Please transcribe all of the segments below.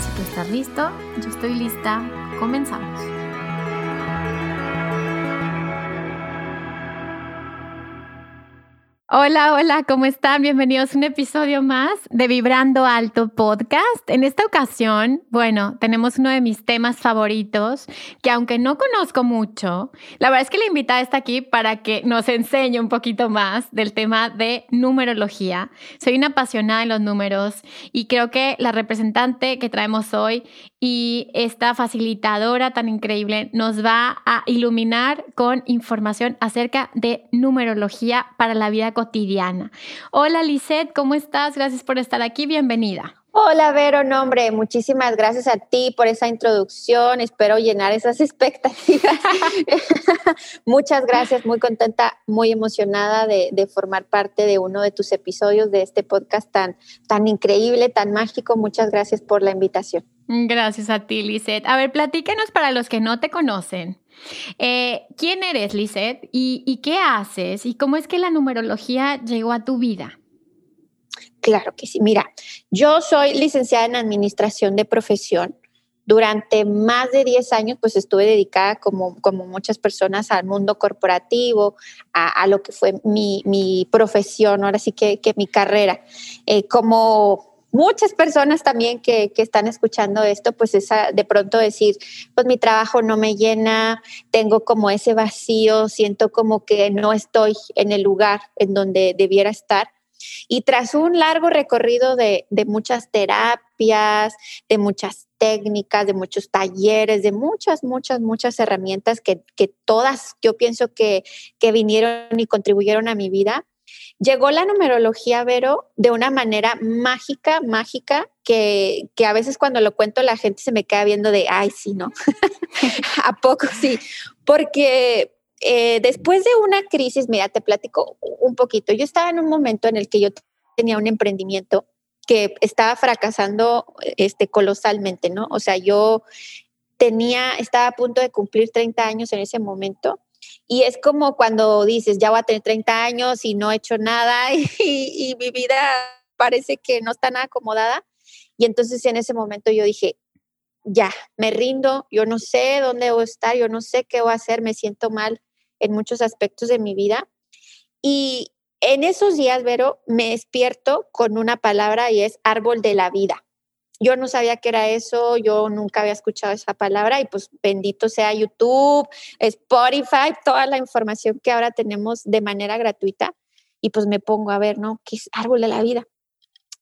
Si tú estás listo, yo estoy lista. Comenzamos. Hola, hola, ¿cómo están? Bienvenidos a un episodio más de Vibrando Alto Podcast. En esta ocasión, bueno, tenemos uno de mis temas favoritos, que aunque no conozco mucho, la verdad es que la invitada está aquí para que nos enseñe un poquito más del tema de numerología. Soy una apasionada en los números y creo que la representante que traemos hoy y esta facilitadora tan increíble nos va a iluminar con información acerca de numerología para la vida cotidiana. Hola Lisette, ¿cómo estás? Gracias por estar aquí, bienvenida. Hola, Vero, nombre, muchísimas gracias a ti por esa introducción. Espero llenar esas expectativas. Muchas gracias, muy contenta, muy emocionada de, de, formar parte de uno de tus episodios de este podcast tan, tan increíble, tan mágico. Muchas gracias por la invitación. Gracias a ti, Lisette. A ver, platícanos para los que no te conocen. Eh, ¿Quién eres, Lisette? ¿Y, ¿Y qué haces? ¿Y cómo es que la numerología llegó a tu vida? Claro que sí. Mira, yo soy licenciada en Administración de Profesión. Durante más de 10 años, pues estuve dedicada, como, como muchas personas, al mundo corporativo, a, lo que fue mi, mi, profesión, ahora sí que, que mi carrera. Eh, como muchas personas también que, que, están escuchando esto, pues es de pronto decir, pues mi trabajo no me llena, tengo como ese vacío, siento como que no estoy en el lugar en donde debiera estar. Y tras un largo recorrido de, de, muchas terapias, de muchas técnicas, de muchos talleres, de muchas, muchas, muchas herramientas que, que todas yo pienso que, que vinieron y contribuyeron a mi vida, llegó la numerología, Vero, de una manera mágica, mágica, que, que, a veces cuando lo cuento la gente se me queda viendo de, ay, sí, ¿no? ¿A poco sí? Porque eh, después de una crisis, mira, te platico un poquito. Yo estaba en un momento en el que yo tenía un emprendimiento que estaba fracasando este, colosalmente, ¿no? O sea, yo tenía, estaba a punto de cumplir 30 años en ese momento. Y es como cuando dices, ya voy a tener 30 años y no he hecho nada y, mi vida parece que no está nada acomodada. Y entonces en ese momento yo dije, ya, me rindo, yo no sé dónde voy a estar, yo no sé qué voy a hacer, me siento mal en muchos aspectos de mi vida. Y en esos días, Vero, me despierto con una palabra y es árbol de la vida. Yo no sabía qué era eso, yo nunca había escuchado esa palabra y pues bendito sea YouTube, Spotify, toda la información que ahora tenemos de manera gratuita y pues me pongo a ver, ¿no? ¿Qué es árbol de la vida?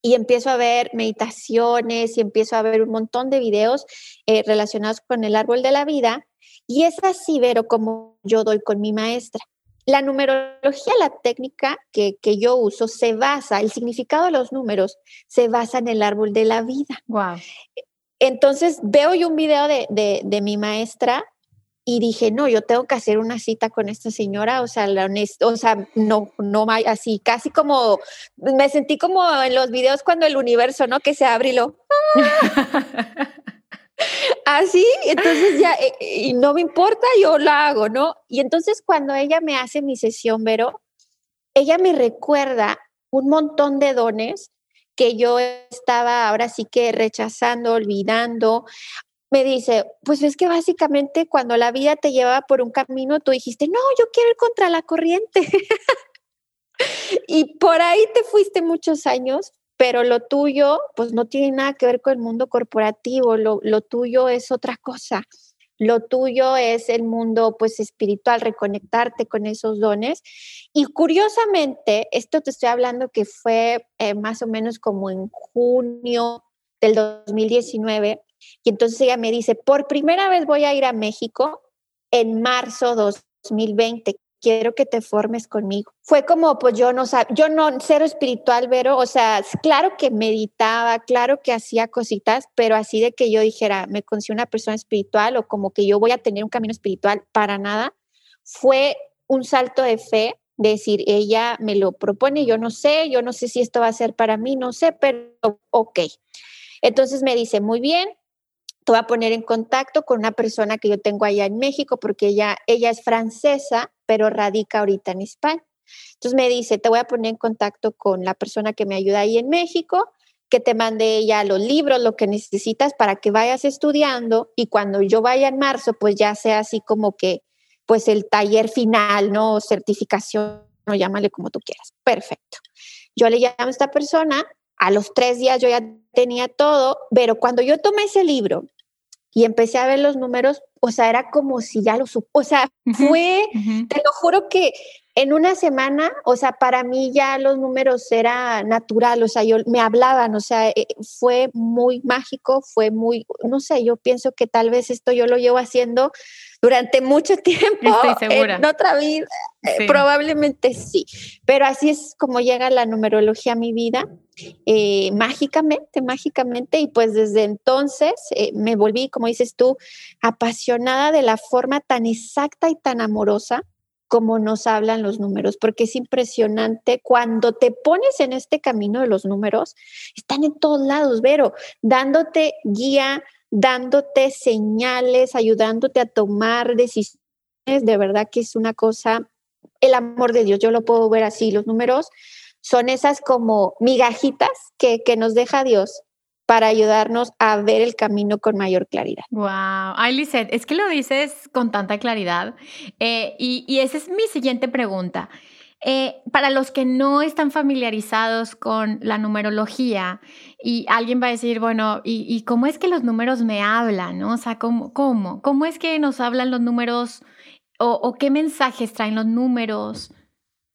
y empiezo a ver meditaciones y empiezo a ver un montón de videos eh, relacionados con el árbol de la vida. Y es así, Vero, como yo doy con mi maestra. La numerología, la técnica que, que, yo uso, se basa, el significado de los números se basa en el árbol de la vida. Wow. Entonces veo yo un video de, de, de mi maestra y dije, no, yo tengo que hacer una cita con esta señora, o sea, la honesto, o sea, no, no, así, casi como, me sentí como en los videos cuando el universo, ¿no? Que se abre y lo... así, entonces ya, eh, y no me importa, yo lo hago, ¿no? Y entonces cuando ella me hace mi sesión, Vero, ella me recuerda un montón de dones que yo estaba ahora sí que rechazando, olvidando me dice, pues es que básicamente cuando la vida te lleva por un camino, tú dijiste, no, yo quiero ir contra la corriente. y por ahí te fuiste muchos años, pero lo tuyo, pues no tiene nada que ver con el mundo corporativo, lo, lo tuyo es otra cosa. lo tuyo es el mundo pues espiritual, reconectarte con esos dones. Y curiosamente, esto te estoy hablando que fue eh, más o menos como en junio del 2019, y entonces ella me dice, por primera vez voy a ir a México en marzo 2020 quiero que te formes conmigo. Fue como, pues yo no sabía, yo no, cero espiritual, pero, o sea, claro que meditaba, claro que hacía cositas, pero así de que yo dijera, me considero una persona espiritual o como que yo voy a tener un camino espiritual, para nada. Fue un salto de fe, decir, ella me lo propone, yo no sé, yo no sé si esto va a ser para mí, no sé, pero ok. Entonces me dice, muy bien, te voy a poner en contacto con una persona que yo tengo allá en México, porque ella, ella es francesa, pero radica ahorita en España. Entonces me dice, te voy a poner en contacto con la persona que me ayuda ahí en México, que te mande ella los libros, lo que necesitas para que vayas estudiando y cuando yo vaya en marzo, pues ya sea así como que, pues el taller final, ¿no? Certificación, o llámale como tú quieras. Perfecto. Yo le llamo a esta persona, a los tres días yo ya tenía todo, pero cuando yo tomé ese libro y empecé a ver los números, o sea, era como si ya lo supo, o sea, fue, te lo juro que en una semana, o sea, para mí ya los números era natural, o sea, yo me hablaban, o sea, eh, fue muy mágico, fue muy, no sé, yo pienso que tal vez esto yo lo llevo haciendo durante mucho tiempo. Estoy segura. En otra vida, eh, probablemente sí, pero así es como llega la numerología a mi vida eh, mágicamente, mágicamente, y pues desde entonces eh, me volví, como dices tú, apasionada de la forma tan exacta y tan amorosa como nos hablan los números, porque es impresionante cuando te pones en este camino de los números, están en todos lados, Vero, dándote guía, dándote señales, ayudándote a tomar decisiones, de verdad que es una cosa, el amor de Dios, yo lo puedo ver así, los números son esas como migajitas que, nos deja Dios para ayudarnos a ver el camino con mayor claridad. Wow, ay Lizeth, es que lo dices con tanta claridad eh, y, esa es mi siguiente pregunta. Eh, para los que no están familiarizados con la numerología y alguien va a decir, bueno, ¿y, cómo es que los números me hablan? O sea, ¿cómo, ¿cómo? ¿Cómo es que nos hablan los números o qué mensajes traen los números?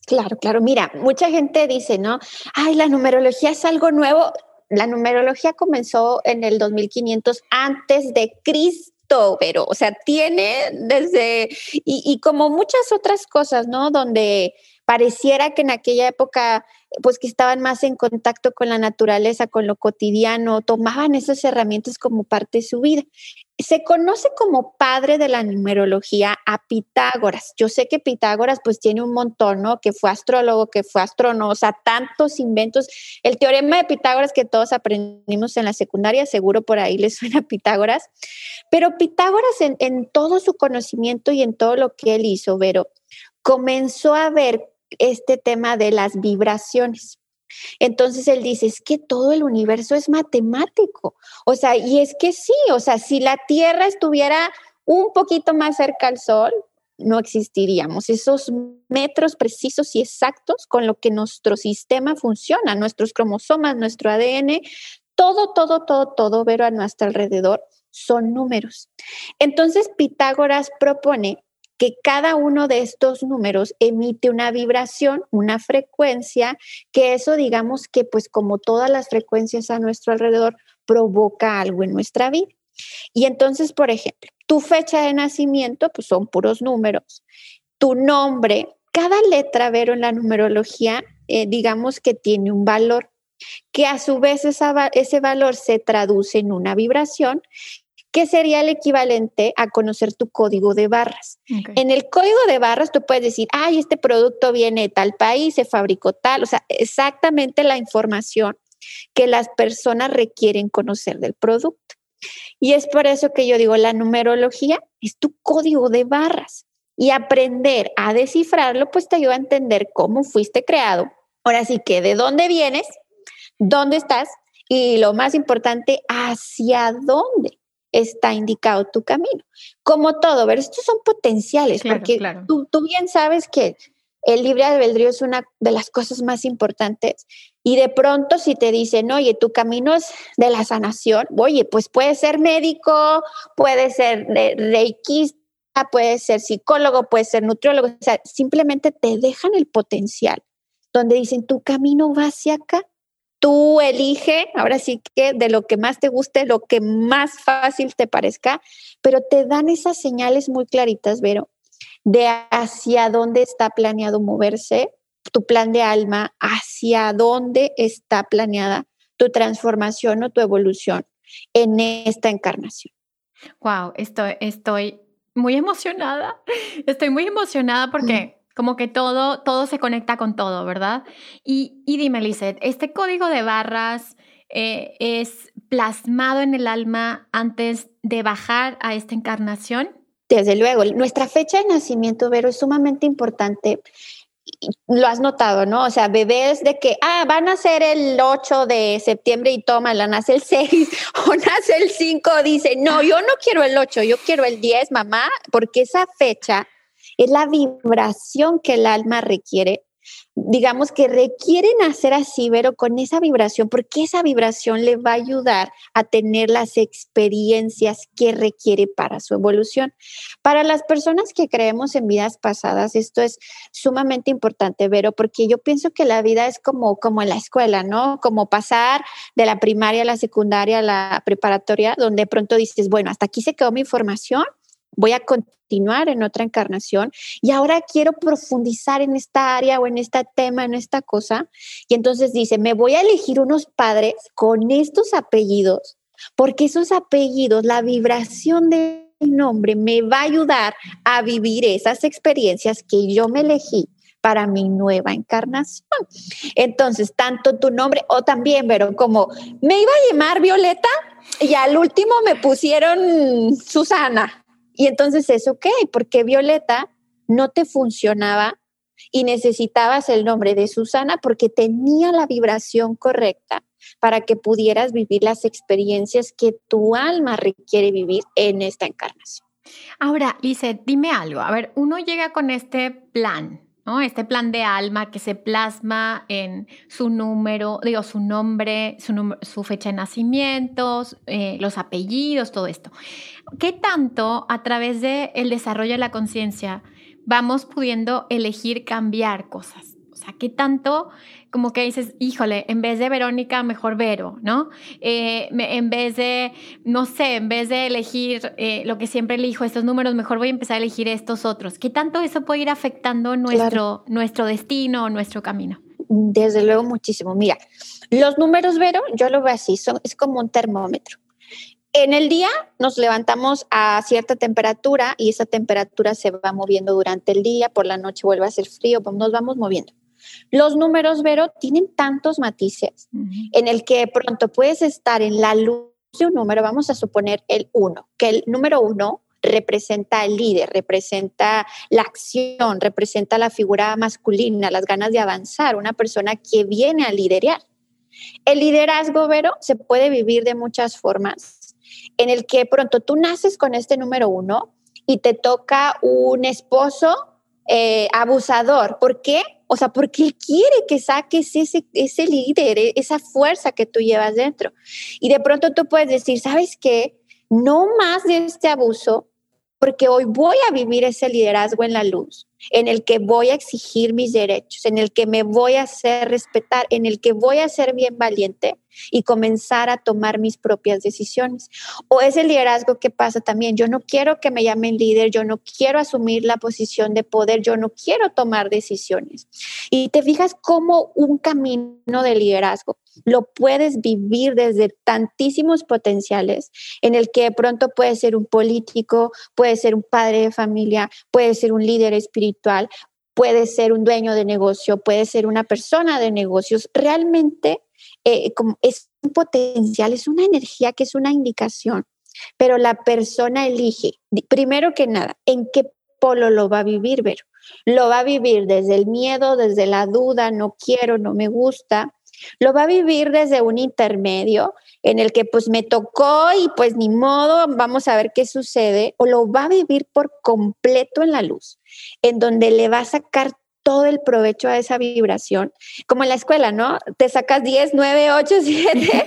Claro, claro. Mira, mucha gente dice, ¿no? Ay, la numerología es algo nuevo. La numerología comenzó en el 2500 antes de Cristo, pero, o sea, tiene desde, y, y como muchas otras cosas, ¿no? Donde pareciera que en aquella época, pues que estaban más en contacto con la naturaleza, con lo cotidiano, tomaban esas herramientas como parte de su vida. Se conoce como padre de la numerología a Pitágoras. Yo sé que Pitágoras pues tiene un montón, ¿no? Que fue astrólogo, que fue astrónomo, o sea, tantos inventos. El teorema de Pitágoras que todos aprendimos en la secundaria, seguro por ahí les suena a Pitágoras. Pero Pitágoras en, en todo su conocimiento y en todo lo que él hizo, Vero, comenzó a ver este tema de las vibraciones. Entonces él dice, es que todo el universo es matemático. O sea, y es que sí, o sea, si la Tierra estuviera un poquito más cerca al Sol, no existiríamos. Esos metros precisos y exactos con lo que nuestro sistema funciona, nuestros cromosomas, nuestro ADN, todo, todo, todo, todo, ver a nuestro alrededor son números. Entonces Pitágoras propone que cada uno de estos números emite una vibración, una frecuencia, que eso digamos que pues como todas las frecuencias a nuestro alrededor provoca algo en nuestra vida. Y entonces, por ejemplo, tu fecha de nacimiento pues son puros números, tu nombre, cada letra, Vero, en la numerología, eh, digamos que tiene un valor que a su vez ese valor se traduce en una vibración que sería el equivalente a conocer tu código de barras. En el código de barras tú puedes decir, ay, este producto viene de tal país, se fabricó tal, o sea, exactamente la información que las personas requieren conocer del producto. Y es por eso que yo digo, la numerología es tu código de barras y aprender a descifrarlo, pues te ayuda a entender cómo fuiste creado. Ahora sí que de dónde vienes, dónde estás y lo más importante, hacia dónde está indicado tu camino. Como todo, ver, estos son potenciales, porque Tú, tú, bien sabes que el libre albedrío es una de las cosas más importantes. Y de pronto si te dicen, oye, tu camino es de la sanación, oye, pues puede ser médico, puede ser reikista, puede ser psicólogo, puede ser nutriólogo, o sea, simplemente te dejan el potencial, donde dicen, tu camino va hacia acá. Tú elige, ahora sí que de lo que más te guste, lo que más fácil te parezca, pero te dan esas señales muy claritas, Vero, de hacia dónde está planeado moverse tu plan de alma, hacia dónde está planeada tu transformación o tu evolución en esta encarnación. Wow, estoy, estoy muy emocionada. Estoy muy emocionada porque como que todo, todo se conecta con todo, ¿verdad? Y, y dime, Lizeth, ¿este código de barras eh, es plasmado en el alma antes de bajar a esta encarnación? Desde luego, nuestra fecha de nacimiento, Vero, es sumamente importante. Lo has notado, ¿no? O sea, bebés de que, ah, van a ser el 8 de septiembre y toma, la nace el 6 o nace el 5, dice, no, yo no quiero el 8, yo quiero el 10, mamá, porque esa fecha es la vibración que el alma requiere digamos que requieren hacer así, pero con esa vibración, porque esa vibración le va a ayudar a tener las experiencias que requiere para su evolución. Para las personas que creemos en vidas pasadas, esto es sumamente importante, Vero, porque yo pienso que la vida es como, como en la escuela, ¿no? Como pasar de la primaria a la secundaria a la preparatoria, donde pronto dices, bueno, hasta aquí se quedó mi información voy a continuar en otra encarnación y ahora quiero profundizar en esta área o en este tema, en esta cosa. Y entonces dice, me voy a elegir unos padres con estos apellidos, porque esos apellidos, la vibración del nombre me va a ayudar a vivir esas experiencias que yo me elegí para mi nueva encarnación. Entonces, tanto tu nombre o también, pero como me iba a llamar Violeta y al último me pusieron Susana. Y entonces es ok, porque Violeta no te funcionaba y necesitabas el nombre de Susana porque tenía la vibración correcta para que pudieras vivir las experiencias que tu alma requiere vivir en esta encarnación. Ahora, Lizeth, dime algo. A ver, uno llega con este plan, este plan de alma que se plasma en su número, digo, su nombre, su, fecha de nacimiento, eh, los apellidos, todo esto. ¿Qué tanto a través del el desarrollo de la conciencia vamos pudiendo elegir cambiar cosas? Sea, ¿qué tanto como que dices, híjole, en vez de Verónica, mejor Vero, ¿no? Eh, en vez de, no sé, en vez de elegir eh, lo que siempre elijo, estos números, mejor voy a empezar a elegir estos otros. ¿Qué tanto eso puede ir afectando nuestro, nuestro destino, nuestro camino? Desde luego, muchísimo. Mira, los números, Vero, yo lo veo así, son, es como un termómetro. En el día nos levantamos a cierta temperatura y esa temperatura se va moviendo durante el día, por la noche vuelve a ser frío, pues nos vamos moviendo. Los números, Vero, tienen tantos matices en el que pronto puedes estar en la luz de un número, vamos a suponer el 1, que el número 1 representa el líder, representa la acción, representa la figura masculina, las ganas de avanzar, una persona que viene a liderar. El liderazgo, Vero, se puede vivir de muchas formas, en el que pronto tú naces con este número uno y te toca un esposo eh, abusador. ¿Por qué? O sea, porque él quiere que saques ese, ese líder, e, esa fuerza que tú llevas dentro. Y de pronto tú puedes decir, ¿sabes qué? No más de este abuso, porque hoy voy a vivir ese liderazgo en la luz en el que voy a exigir mis derechos, en el que me voy a hacer respetar, en el que voy a ser bien valiente y comenzar a tomar mis propias decisiones. O es el liderazgo que pasa también. Yo no quiero que me llamen líder, yo no quiero asumir la posición de poder, yo no quiero tomar decisiones. Y te fijas cómo un camino de liderazgo lo puedes vivir desde tantísimos potenciales en el que de pronto puede ser un político, puede ser un padre de familia, puede ser un líder espiritual, puede ser un dueño de negocio, puede ser una persona de negocios. Realmente eh, es un potencial, es una energía que es una indicación, pero la persona elige, primero que nada, en qué polo lo va a vivir, Vero. Lo va a vivir desde el miedo, desde la duda, no quiero, no me gusta, lo va a vivir desde un intermedio en el que pues me tocó y pues ni modo, vamos a ver qué sucede, o lo va a vivir por completo en la luz, en donde le va a sacar todo el provecho a esa vibración, como en la escuela, ¿no? Te sacas 10, 9, 8, 7.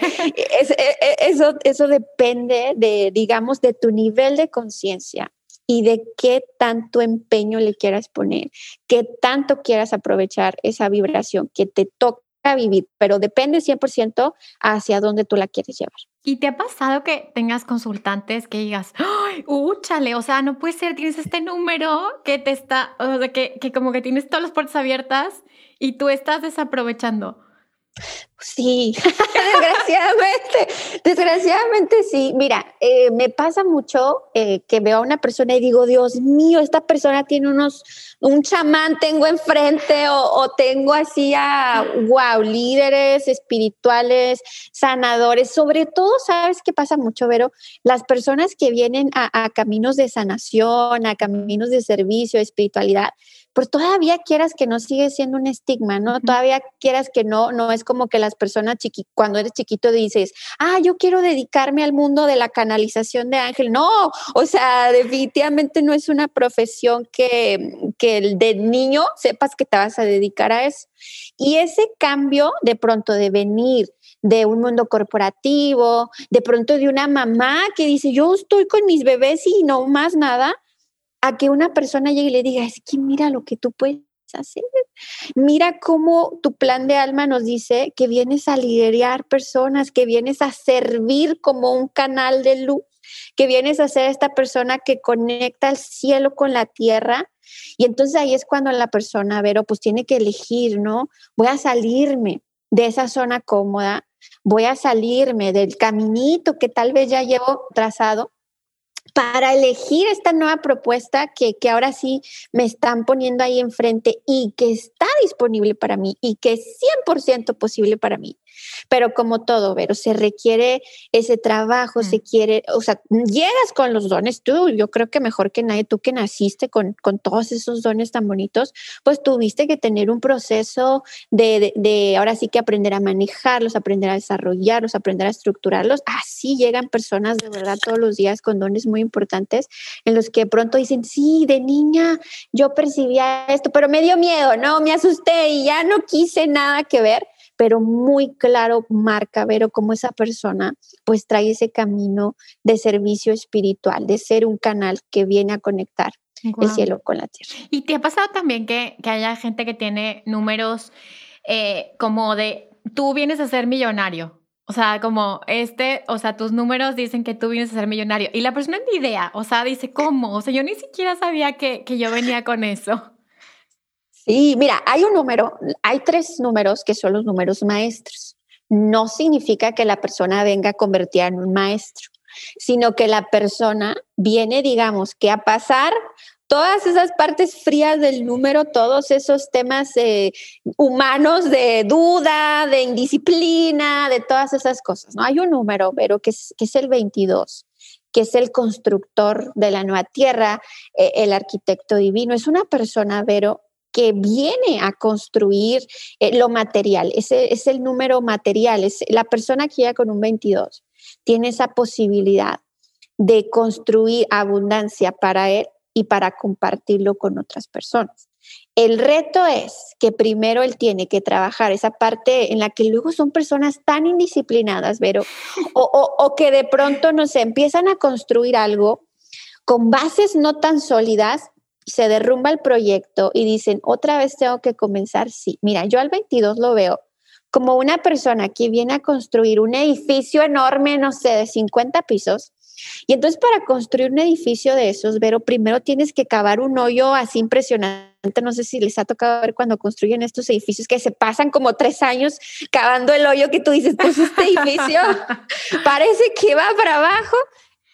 eso, eso depende de, digamos, de tu nivel de conciencia y de qué tanto empeño le quieras poner, qué tanto quieras aprovechar esa vibración que te toca vivir, pero depende 100% hacia dónde tú la quieres llevar. ¿Y te ha pasado que tengas consultantes que digas, ¡ay, úchale! O sea, no puede ser, tienes este número que te está, o sea, que, que como que tienes todas las puertas abiertas y tú estás desaprovechando. Sí, desgraciadamente, desgraciadamente sí. Mira, eh, me pasa mucho eh, que veo a una persona y digo, Dios mío, esta persona tiene unos, un chamán tengo enfrente o, tengo así a, wow, líderes espirituales, sanadores. Sobre todo, ¿sabes qué pasa mucho, Vero? Las personas que vienen a caminos de sanación, a caminos de servicio, espiritualidad, pues todavía quieras que no sigue siendo un estigma, ¿no? Todavía quieras que no, no es como que las personas chiqui, cuando eres chiquito dices, ah, yo quiero dedicarme al mundo de la canalización de ángel. No, o sea, definitivamente no es una profesión que, que de niño sepas que te vas a dedicar a eso. Y ese cambio de pronto de venir de un mundo corporativo, de pronto de una mamá que dice, yo estoy con mis bebés y no más nada, a que una persona llegue y le diga, es que mira lo que tú puedes hacer. Mira cómo tu plan de alma nos dice que vienes a liderar personas, que vienes a servir como un canal de luz, que vienes a ser esta persona que conecta el cielo con la tierra. Y entonces ahí es cuando la persona, Vero, pues tiene que elegir, ¿no? Voy a salirme de esa zona cómoda, voy a salirme del caminito que tal vez ya llevo trazado para elegir esta nueva propuesta que, que, ahora sí me están poniendo ahí enfrente y que está disponible para mí y que es 100% posible para mí. Pero como todo, pero se requiere ese trabajo, se mm. quiere, o sea, llegas con los dones tú, yo creo que mejor que nadie, tú que naciste con, con todos esos dones tan bonitos, pues tuviste que tener un proceso de, de, ahora sí que aprender a manejarlos, aprender a desarrollarlos, aprender a estructurarlos. Así llegan personas de verdad todos los días con dones muy importantes en los que pronto dicen, sí, de niña yo percibía esto, pero me dio miedo, no, me asusté y ya no quise nada que ver pero muy claro marca, Vero, cómo esa persona pues trae ese camino de servicio espiritual, de ser un canal que viene a conectar el cielo con la tierra. ¿Y te ha pasado también que, que haya gente que tiene números eh, como de, tú vienes a ser millonario? O sea, como este, o sea, tus números dicen que tú vienes a ser millonario y la persona ni idea, o sea, dice, ¿cómo? O sea, yo ni siquiera sabía que, que yo venía con eso. Sí, mira, hay un número, hay tres números que son los números maestros. No significa que la persona venga convertida en un maestro, sino que la persona viene, digamos, que a pasar todas esas partes frías del número, todos esos temas eh, humanos de duda, de indisciplina, de todas esas cosas. ¿no? Hay un número, pero que es, el 22 que es el constructor de la nueva tierra, eh, el arquitecto divino. Es una persona, Vero, que viene a construir eh, lo material. Ese es el número material. Es la persona que llega con un 22 tiene esa posibilidad de construir abundancia para él y para compartirlo con otras personas. El reto es que primero él tiene que trabajar esa parte en la que luego son personas tan indisciplinadas, pero o, o que de pronto, no sé, empiezan a construir algo con bases no tan sólidas se derrumba el proyecto y dicen, otra vez tengo que comenzar, sí. Mira, yo al 22 lo veo como una persona que viene a construir un edificio enorme, no sé, de 50 pisos. Y entonces para construir un edificio de esos, Vero, primero tienes que cavar un hoyo así impresionante. No sé si les ha tocado ver cuando construyen estos edificios que se pasan como tres años cavando el hoyo que tú dices, pues este edificio parece que va para abajo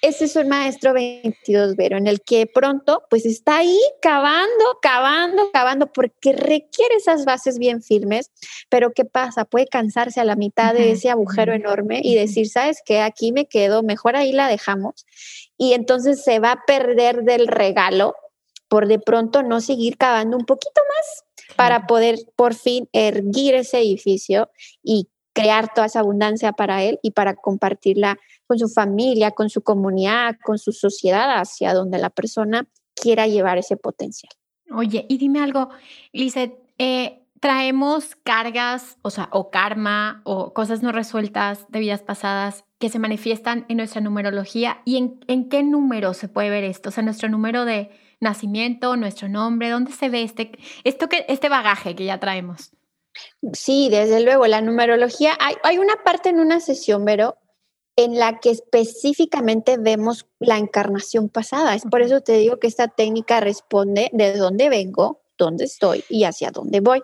ese es un maestro 22, Vero, en el que pronto pues está ahí cavando, cavando, cavando, porque requiere esas bases bien firmes, pero ¿qué pasa? Puede cansarse a la mitad de ese agujero enorme y decir, ¿sabes qué? Aquí me quedo, mejor ahí la dejamos. Y entonces se va a perder del regalo por de pronto no seguir cavando un poquito más para poder por fin erguir ese edificio y crear toda esa abundancia para él y para compartirla con su familia, con su comunidad, con su sociedad, hacia donde la persona quiera llevar ese potencial. Oye, y dime algo, Lizeth, eh, traemos cargas, o sea, o karma, o cosas no resueltas de vidas pasadas que se manifiestan en nuestra numerología. ¿Y en, en qué número se puede ver esto? O sea, nuestro número de nacimiento, nuestro nombre, ¿dónde se ve este, esto que, este bagaje que ya traemos? Sí, desde luego, la numerología, hay, hay una parte en una sesión, Vero, en la que específicamente vemos la encarnación pasada. Es por eso te digo que esta técnica responde de dónde vengo, dónde estoy y hacia dónde voy.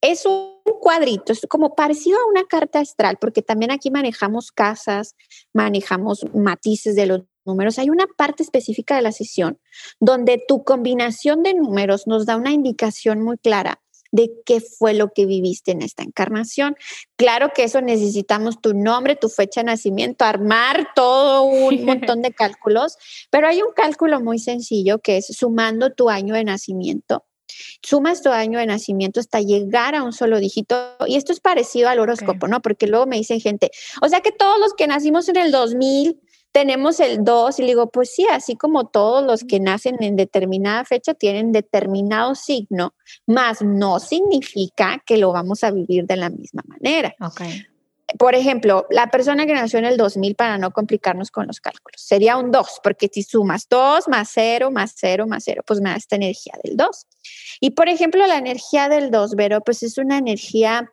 Es un cuadrito, es como parecido a una carta astral, porque también aquí manejamos casas, manejamos matices de los números. Hay una parte específica de la sesión donde tu combinación de números nos da una indicación muy clara de qué fue lo que viviste en esta encarnación. Claro que eso necesitamos tu nombre, tu fecha de nacimiento, armar todo un montón de cálculos, pero hay un cálculo muy sencillo que es sumando tu año de nacimiento. Sumas tu año de nacimiento hasta llegar a un solo dígito. Y esto es parecido al horóscopo, ¿no? Porque luego me dicen gente, o sea que todos los que nacimos en el 2000 tenemos el 2 y digo, pues sí, así como todos los que nacen en determinada fecha tienen determinado signo, más no significa que lo vamos a vivir de la misma manera. Okay. Por ejemplo, la persona que nació en el 2000, para no complicarnos con los cálculos, sería un 2, porque si sumas 2 más 0 más 0 más 0, pues me da esta energía del 2. Y por ejemplo, la energía del 2, Vero, pues es una energía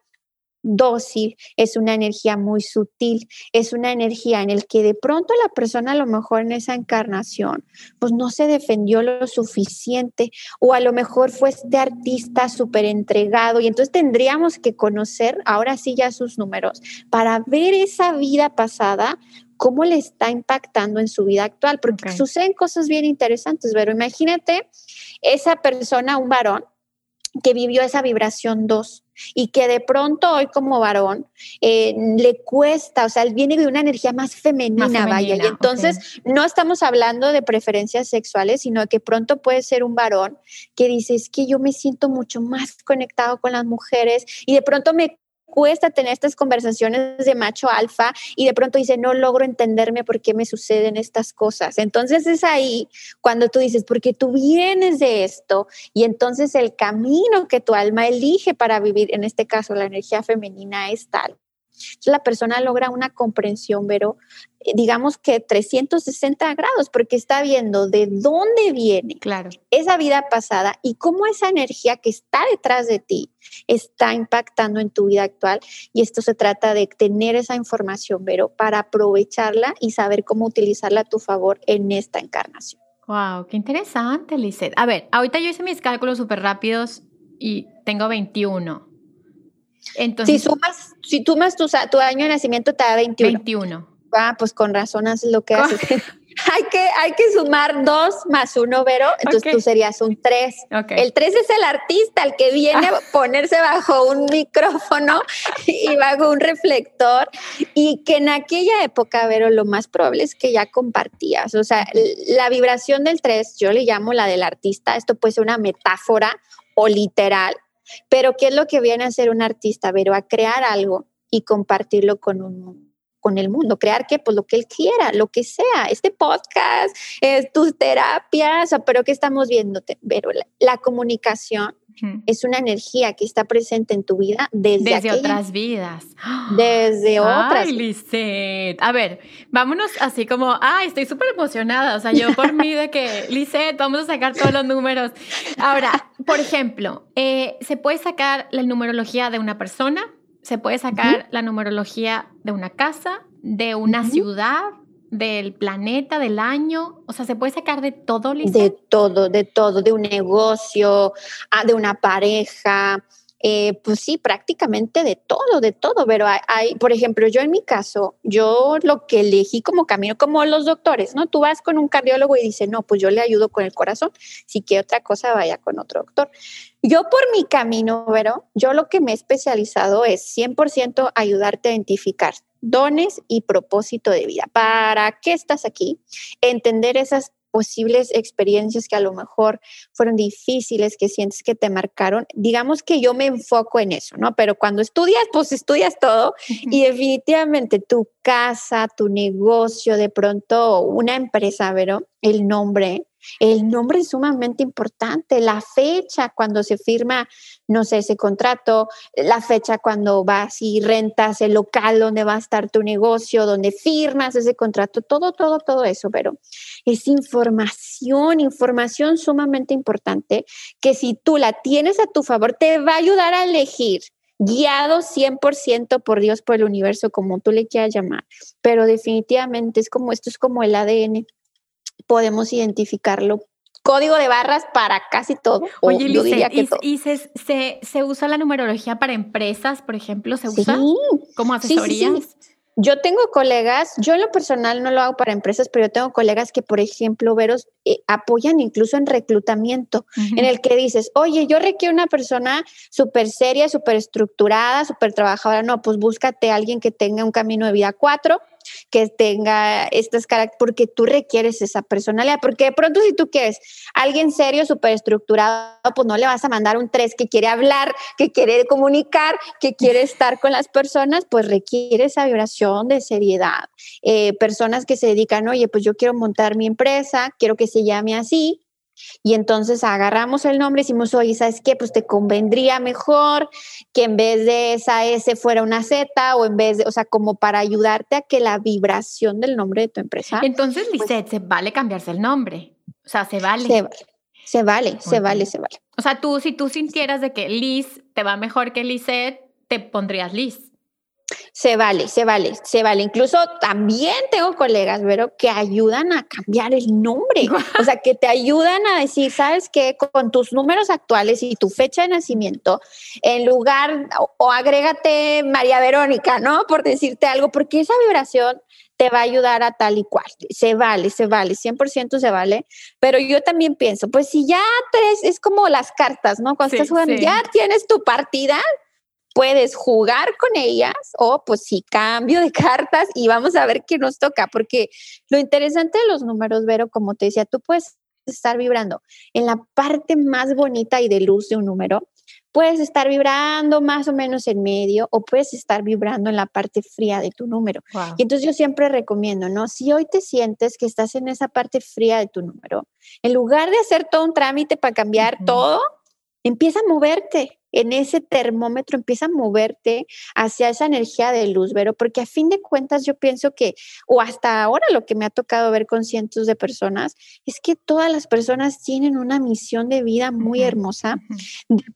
dócil, es una energía muy sutil, es una energía en el que de pronto la persona a lo mejor en esa encarnación pues no se defendió lo suficiente o a lo mejor fue este artista súper entregado y entonces tendríamos que conocer ahora sí ya sus números para ver esa vida pasada cómo le está impactando en su vida actual, porque suceden cosas bien interesantes, pero imagínate esa persona, un varón, que vivió esa vibración 2 y que de pronto hoy como varón eh, le cuesta, o sea, él viene de una energía más femenina, vaya, y entonces no estamos hablando de preferencias sexuales, sino que pronto puede ser un varón que dice, es que yo me siento mucho más conectado con las mujeres y de pronto me cuesta tener estas conversaciones de macho alfa y de pronto dice, no logro entenderme por qué me suceden estas cosas. Entonces es ahí cuando tú dices, porque tú vienes de esto y entonces el camino que tu alma elige para vivir, en este caso la energía femenina, es tal la persona logra una comprensión, pero eh, digamos que 360 grados, porque está viendo de dónde viene claro. esa vida pasada y cómo esa energía que está detrás de ti está impactando en tu vida actual. Y esto se trata de tener esa información, pero para aprovecharla y saber cómo utilizarla a tu favor en esta encarnación. Wow, qué interesante, Lizeth. A ver, ahorita yo hice mis cálculos súper rápidos y tengo 21. Entonces, si sumas, si tú más tu, tu año de nacimiento te da 21. 21. Ah, pues con razón haces lo que haces. hay, que, hay que sumar dos más uno, Vero, entonces tú serías un tres. El tres es el artista, el que viene a ponerse bajo un micrófono y bajo un reflector y que en aquella época, Vero, lo más probable es que ya compartías. O sea, la vibración del tres, yo le llamo la del artista, esto puede ser una metáfora o literal, pero ¿qué es lo que viene a ser un artista, Pero A crear algo y compartirlo con un con el mundo, crear que pues lo que él quiera, lo que sea, este podcast, es tus terapias, pero ¿qué estamos viendo? Pero la comunicación es una energía que está presente en tu vida desde, desde otras vidas. Desde otras. Ay, A ver, vámonos así como, ay, estoy súper emocionada. O sea, yo por mí de que, Lisette, vamos a sacar todos los números. Ahora, por ejemplo, eh, se puede sacar la numerología de una persona, se puede sacar la numerología de una casa, de una ciudad, del planeta, del año? O sea, ¿se puede sacar de todo, Lisa? De todo, de todo, de un negocio, ah, de una pareja, eh, pues sí, prácticamente de todo, de todo, pero hay, por ejemplo, yo en mi caso, yo lo que elegí como camino, como los doctores, ¿no? Tú vas con un cardiólogo y dice, no, pues yo le ayudo con el corazón, si quiere otra cosa, vaya con otro doctor. Yo por mi camino, pero yo lo que me he especializado es 100% ayudarte a identificar dones y propósito de vida. ¿Para qué estás aquí? Entender esas posibles experiencias que a lo mejor fueron difíciles, que sientes que te marcaron. Digamos que yo me enfoco en eso, ¿no? Pero cuando estudias, pues estudias todo y definitivamente tu casa, tu negocio, de pronto una empresa, pero el nombre, El nombre es sumamente importante, la fecha cuando se firma, no sé, ese contrato, la fecha cuando vas y rentas el local donde va a estar tu negocio, donde firmas ese contrato, todo, todo, todo eso, pero es información, información sumamente importante que si tú la tienes a tu favor, te va a ayudar a elegir guiado 100% por Dios, por el universo, como tú le quieras llamar, pero definitivamente es como, esto es como el ADN podemos identificarlo. Código de barras para casi todo. Oye, yo diría que ¿y, se, se, usa la numerología para empresas, por ejemplo? ¿Se usa como asesorías? yo tengo colegas, yo en lo personal no lo hago para empresas, pero yo tengo colegas que, por ejemplo, veros, eh, apoyan incluso en reclutamiento, en el que dices, oye, yo requiero una persona súper seria, súper estructurada, súper trabajadora. No, pues búscate a alguien que tenga un camino de vida cuatro que tenga estas características, porque tú requieres esa personalidad, porque de pronto si tú quieres alguien serio, súper estructurado, pues no le vas a mandar un tres que quiere hablar, que quiere comunicar, que quiere estar con las personas, pues requiere esa vibración de seriedad. Eh, personas que se dedican, oye, pues yo quiero montar mi empresa, quiero que se llame así, y entonces agarramos el nombre y decimos, oye, ¿sabes qué? Pues te convendría mejor que en vez de esa S fuera una Z o en vez de, o sea, como para ayudarte a que la vibración del nombre de tu empresa. Entonces, pues Lisette, se vale cambiarse el nombre. O sea, se vale. Se, se vale, se vale, se vale. O sea, tú, si tú sintieras de que Liz te va mejor que Lisette, te pondrías Liz. Se vale, se vale, se vale. Incluso también tengo colegas, pero que ayudan a cambiar el nombre. O sea, que te ayudan a decir, ¿sabes qué? Con tus números actuales y tu fecha de nacimiento, en lugar, o, agrégate María Verónica, ¿no? Por decirte algo, porque esa vibración te va a ayudar a tal y cual. Se vale, se vale, 100% se vale. Pero yo también pienso, pues si ya tres, es como las cartas, ¿no? Cuando estás jugando, ya tienes tu partida, puedes jugar con ellas o pues sí, cambio de cartas y vamos a ver qué nos toca, porque lo interesante de los números, Vero, como te decía, tú puedes estar vibrando en la parte más bonita y de luz de un número, puedes estar vibrando más o menos en medio o puedes estar vibrando en la parte fría de tu número. Y entonces yo siempre recomiendo, ¿no? Si hoy te sientes que estás en esa parte fría de tu número, en lugar de hacer todo un trámite para cambiar todo, empieza a moverte en ese termómetro, empieza a moverte hacia esa energía de luz, pero porque a fin de cuentas yo pienso que, o hasta ahora lo que me ha tocado ver con cientos de personas, es que todas las personas tienen una misión de vida muy hermosa.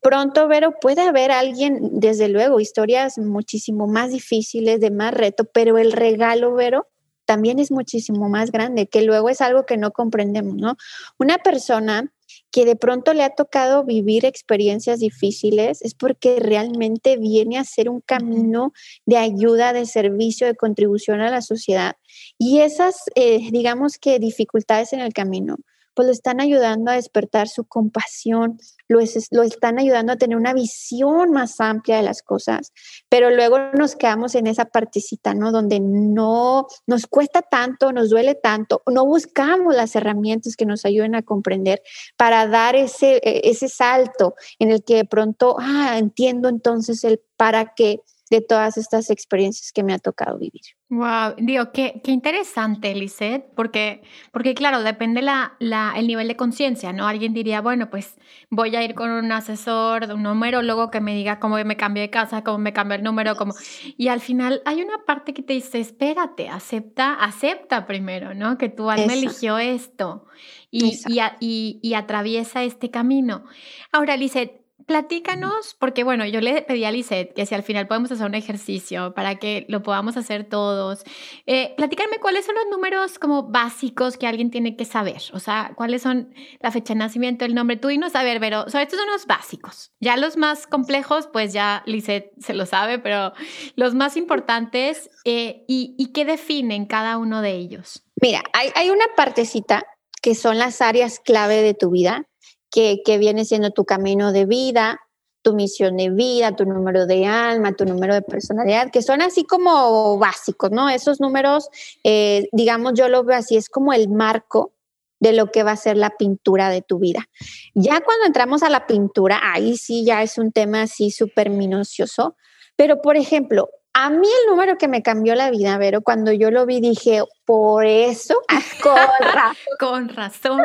Pronto, Vero, puede haber alguien, desde luego, historias muchísimo más difíciles, de más reto, pero el regalo, Vero, también es muchísimo más grande, que luego es algo que no comprendemos, ¿no? Una persona que de pronto le ha tocado vivir experiencias difíciles es porque realmente viene a ser un camino de ayuda, de servicio, de contribución a la sociedad. Y esas, eh, digamos que dificultades en el camino, pues lo están ayudando a despertar su compasión, lo, lo están ayudando a tener una visión más amplia de las cosas, pero luego nos quedamos en esa partecita, ¿no? Donde no nos cuesta tanto, nos duele tanto, no buscamos las herramientas que nos ayuden a comprender para dar ese, e, ese salto en el que de pronto, ah, entiendo entonces el para qué de todas estas experiencias que me ha tocado vivir. Wow, digo, qué, qué interesante, Lisette, porque, porque claro, depende la, la, el nivel de conciencia, ¿no? Alguien diría, bueno, pues voy a ir con un asesor, un numerólogo que me diga cómo me cambio de casa, cómo me cambio el número, cómo... Y al final hay una parte que te dice, espérate, acepta, acepta primero, ¿no? Que tu alma eligió esto y, y, y, y, atraviesa este camino. Ahora, Lisette, Platícanos, porque bueno, yo le pedí a Lisette que si al final podemos hacer un ejercicio para que lo podamos hacer todos. Eh, platícame cuáles son los números como básicos que alguien tiene que saber. O sea, cuáles son la fecha de nacimiento, el nombre. Tú y no saber, pero o estos son los básicos. Ya los más complejos, pues ya Lisette se lo sabe, pero los más importantes eh, y, y, qué definen cada uno de ellos. Mira, hay, hay una partecita que son las áreas clave de tu vida que, viene siendo tu camino de vida, tu misión de vida, tu número de alma, tu número de personalidad, que son así como básicos, ¿no? Esos números, eh, digamos, yo lo veo así, es como el marco de lo que va a ser la pintura de tu vida. Ya cuando entramos a la pintura, ahí sí ya es un tema así súper minucioso, pero por ejemplo, A mí el número que me cambió la vida, Vero, cuando yo lo vi dije, por eso, con razón. con razón.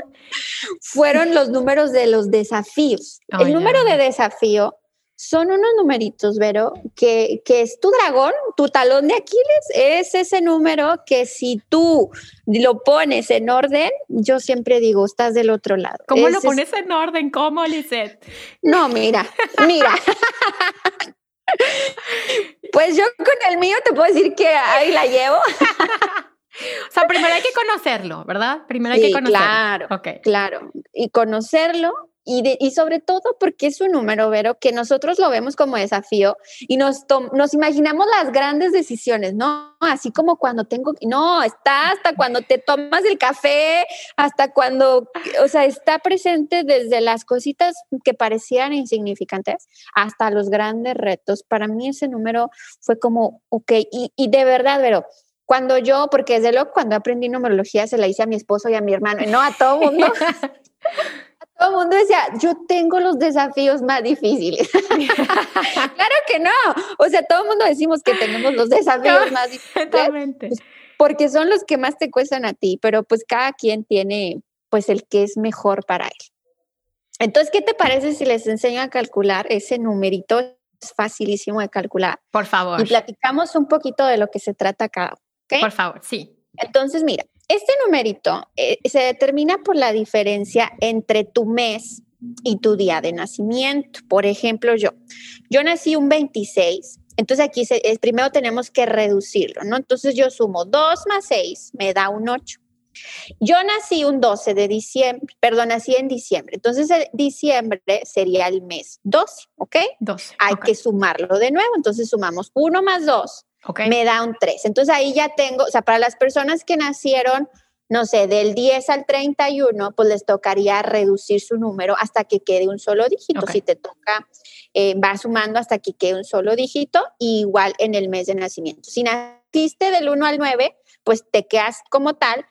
Fueron los números de los desafíos. el número de desafío son unos numeritos, Vero, que, que, es tu dragón, tu talón de Aquiles, es ese número que si tú lo pones en orden, yo siempre digo, estás del otro lado. ¿Cómo lo pones en orden? ¿Cómo, Lisette? No, mira, mira. pues yo con el mío te puedo decir que ahí la llevo. O sea, primero hay que conocerlo, ¿verdad? Primero hay que conocerlo. Claro, claro. Y conocerlo y, sobre todo porque es un número, Vero, que nosotros lo vemos como desafío y nos, nos imaginamos las grandes decisiones, ¿no? Así como cuando tengo, no, está hasta cuando te tomas el café, hasta cuando, o sea, está presente desde las cositas que parecían insignificantes hasta los grandes retos. Para mí ese número fue como, ok, y, y de verdad, Vero, cuando yo, porque desde luego cuando aprendí numerología se la hice a mi esposo y a mi hermano, y no a todo mundo. Todo el mundo decía, yo tengo los desafíos más difíciles. claro que no. O sea, todo el mundo decimos que tenemos los desafíos más difíciles. Pues, porque son los que más te cuestan a ti, pero pues cada quien tiene pues el que es mejor para él. Entonces, ¿qué te parece si les enseño a calcular ese numerito? Es facilísimo de calcular. Por favor. Y platicamos un poquito de lo que se trata cada. Por favor, sí. Entonces, mira, este numerito eh, se determina por la diferencia entre tu mes y tu día de nacimiento. Por ejemplo, yo, yo nací un 26, entonces aquí primero tenemos que reducirlo, ¿no? Entonces yo sumo 2 más 6, me da un 8. Yo nací un 12 de diciembre, perdón, nací en diciembre. Entonces, diciembre sería el mes 12, ¿ok? 12. Hay que sumarlo de nuevo. Entonces, sumamos 1 más 2, me da un 3. Entonces ahí ya tengo, o sea, para las personas que nacieron, no sé, del 10 al 31, pues les tocaría reducir su número hasta que quede un solo dígito. Si te toca, eh, va sumando hasta que quede un solo dígito, igual en el mes de nacimiento. Si naciste del 1 al 9, pues te quedas como tal,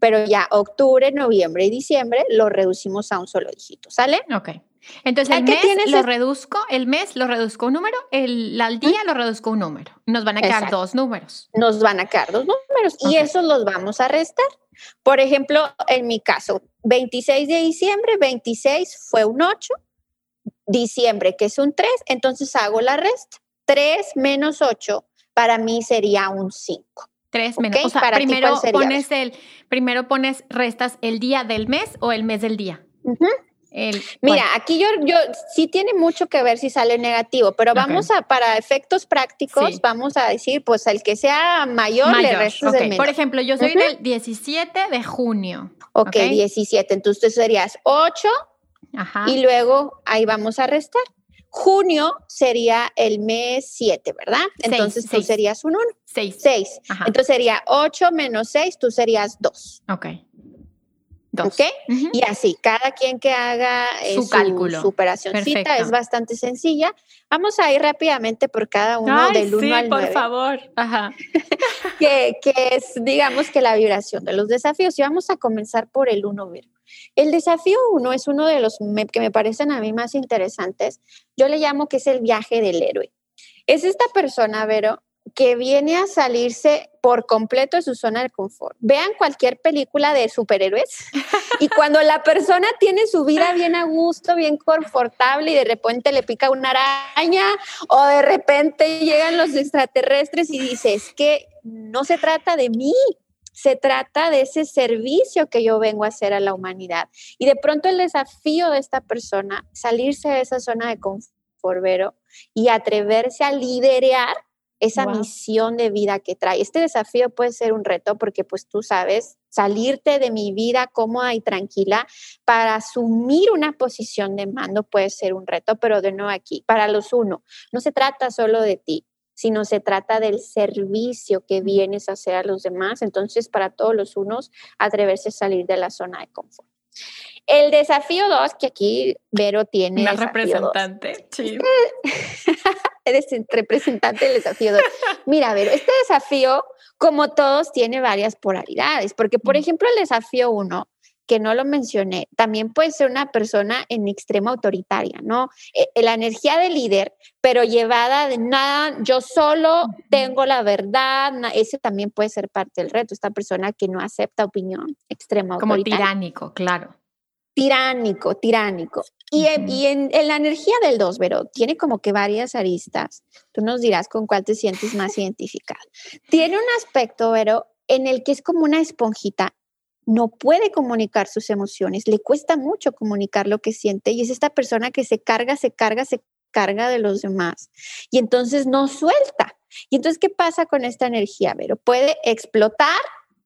pero ya octubre, noviembre y diciembre lo reducimos a un solo dígito, ¿sale? Ok. Entonces el mes lo reduzco, el mes lo reduzco un número, el al día lo reduzco un número. Nos van a quedar dos números. Nos van a quedar dos números y esos los vamos a restar. Por ejemplo, en mi caso, 26 de diciembre, 26 fue un 8, diciembre que es un 3, entonces hago la resta. 3 menos 8 para mí sería un 5. 3 menos, o sea, primero pones el, primero pones, restas el día del mes o el mes del día. Mira, aquí yo, yo sí tiene mucho que ver si sale negativo, pero vamos a, para efectos prácticos, vamos a decir, pues el que sea mayor, le restas okay. Por ejemplo, yo soy del 17 de junio. Ok, 17. Entonces serías 8 y luego ahí vamos a restar. Junio sería el mes 7, ¿verdad? Entonces tú serías un 1. 6. 6. Entonces sería 8 menos 6, tú serías 2. Ok. ¿Ok? Y así, cada quien que haga eh, su, cálculo. Su operacióncita es bastante sencilla. Vamos a ir rápidamente por cada uno del 1 al 9. por favor. Ajá. que, que, es, digamos que la vibración de los desafíos. Y vamos a comenzar por el 1, El desafío 1 es uno de los que me parecen a mí más interesantes. Yo le llamo que es el viaje del héroe. Es esta persona, Vero, que viene a salirse por completo de su zona de confort. Vean cualquier película de superhéroes y cuando la persona tiene su vida bien a gusto, bien confortable y de repente le pica una araña o de repente llegan los extraterrestres y dices que no se trata de mí, se trata de ese servicio que yo vengo a hacer a la humanidad. Y de pronto el desafío de esta persona, salirse de esa zona de confort, y atreverse a liderar esa misión de vida que trae. Este desafío puede ser un reto porque pues tú sabes, salirte de mi vida cómoda y tranquila para asumir una posición de mando puede ser un reto, pero de nuevo aquí, para los uno, no se trata solo de ti, sino se trata del servicio que vienes a hacer a los demás. Entonces, para todos los unos, atreverse a salir de la zona de confort. El desafío 2, que aquí Vero tiene. Una representante. Sí. Eres representante del desafío 2. Mira, Vero, este desafío, como todos, tiene varias polaridades, porque, por ejemplo, el desafío 1, que no lo mencioné, también puede ser una persona en extrema autoritaria, ¿no? Eh, eh, la energía de líder, pero llevada de nada, yo solo tengo la verdad, ese también puede ser parte del reto, esta persona que no acepta opinión extrema Como tiránico, claro. Tiránico, tiránico. Y, en, la energía del dos, pero tiene como que varias aristas. Tú nos dirás con cuál te sientes más identificado. Tiene un aspecto, pero en el que es como una esponjita no puede comunicar sus emociones, le cuesta mucho comunicar lo que siente y es esta persona que se carga, se carga, se carga de los demás y entonces no suelta. Y entonces, ¿qué pasa con esta energía, Vero? Puede explotar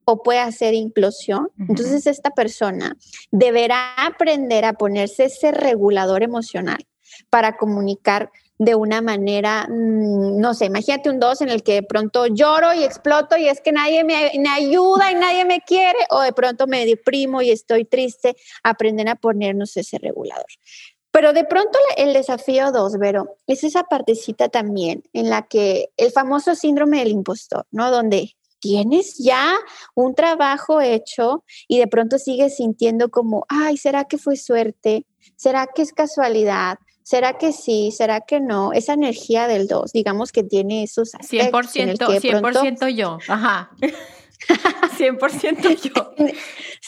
o puede hacer implosión. Entonces, esta persona deberá aprender a ponerse ese regulador emocional para comunicar de una manera, mm, no sé, imagínate un dos en el que de pronto lloro y exploto y es que nadie me, ayuda y nadie me quiere, o de pronto me deprimo y estoy triste, aprenden a ponernos ese regulador. Pero de pronto el desafío dos, Vero, es esa partecita también en la que el famoso síndrome del impostor, ¿no? Donde tienes ya un trabajo hecho y de pronto sigues sintiendo como, ay, ¿será que fue suerte? ¿Será que es casualidad? ¿Será que sí? ¿Será que no? Esa energía del 2, digamos que tiene esos aspectos. 100%, 100% yo, ajá. 100% yo.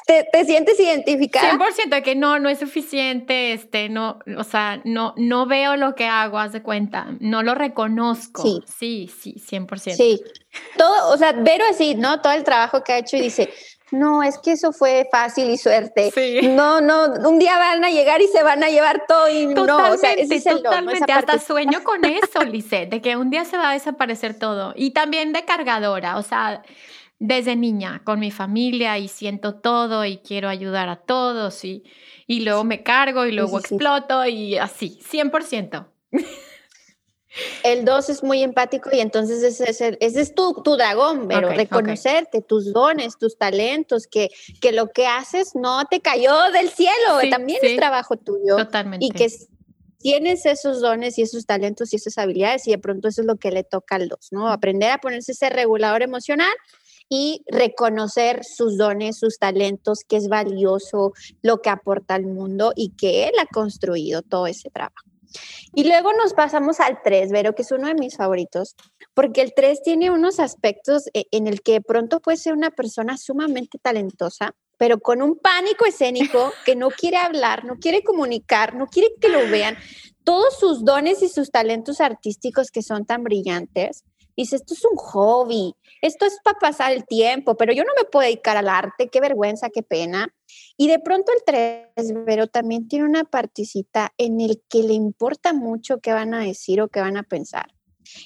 ¿Te, ¿Te, sientes identificada? 100% que no, no es suficiente, este, no, o sea, no, no veo lo que hago, haz de cuenta, no lo reconozco. Sí, sí, sí 100%. Sí, todo, o sea, Vero así, ¿no? Todo el trabajo que ha hecho y dice, no, es que eso fue fácil y suerte. No, no, un día van a llegar y se van a llevar todo y no, o sea, es totalmente. Hasta sueño con eso, Lisette, de que un día se va a desaparecer todo. Y también de cargadora, o sea, desde niña con mi familia y siento todo y quiero ayudar a todos y, y luego me cargo y luego exploto y así, 100%. El 2 es muy empático y entonces ese, es tu, dragón, pero reconocerte, tus dones, tus talentos, que, que lo que haces no te cayó del cielo, también es trabajo tuyo. Totalmente. Y que tienes esos dones y esos talentos y esas habilidades y de pronto eso es lo que le toca al 2, ¿no? Aprender a ponerse ese regulador emocional y reconocer sus dones, sus talentos, que es valioso, lo que aporta al mundo y que él ha construido todo ese trabajo. Y luego nos pasamos al 3, Vero, que es uno de mis favoritos, porque el 3 tiene unos aspectos e, en el que pronto puede ser una persona sumamente talentosa, pero con un pánico escénico que no quiere hablar, no quiere comunicar, no quiere que lo vean. Todos sus dones y sus talentos artísticos que son tan brillantes, dice, esto es un hobby, esto es para pasar el tiempo, pero yo no me puedo dedicar al arte, qué vergüenza, qué pena. Y de pronto el 3, pero también tiene una partecita en el que le importa mucho qué van a decir o qué van a pensar.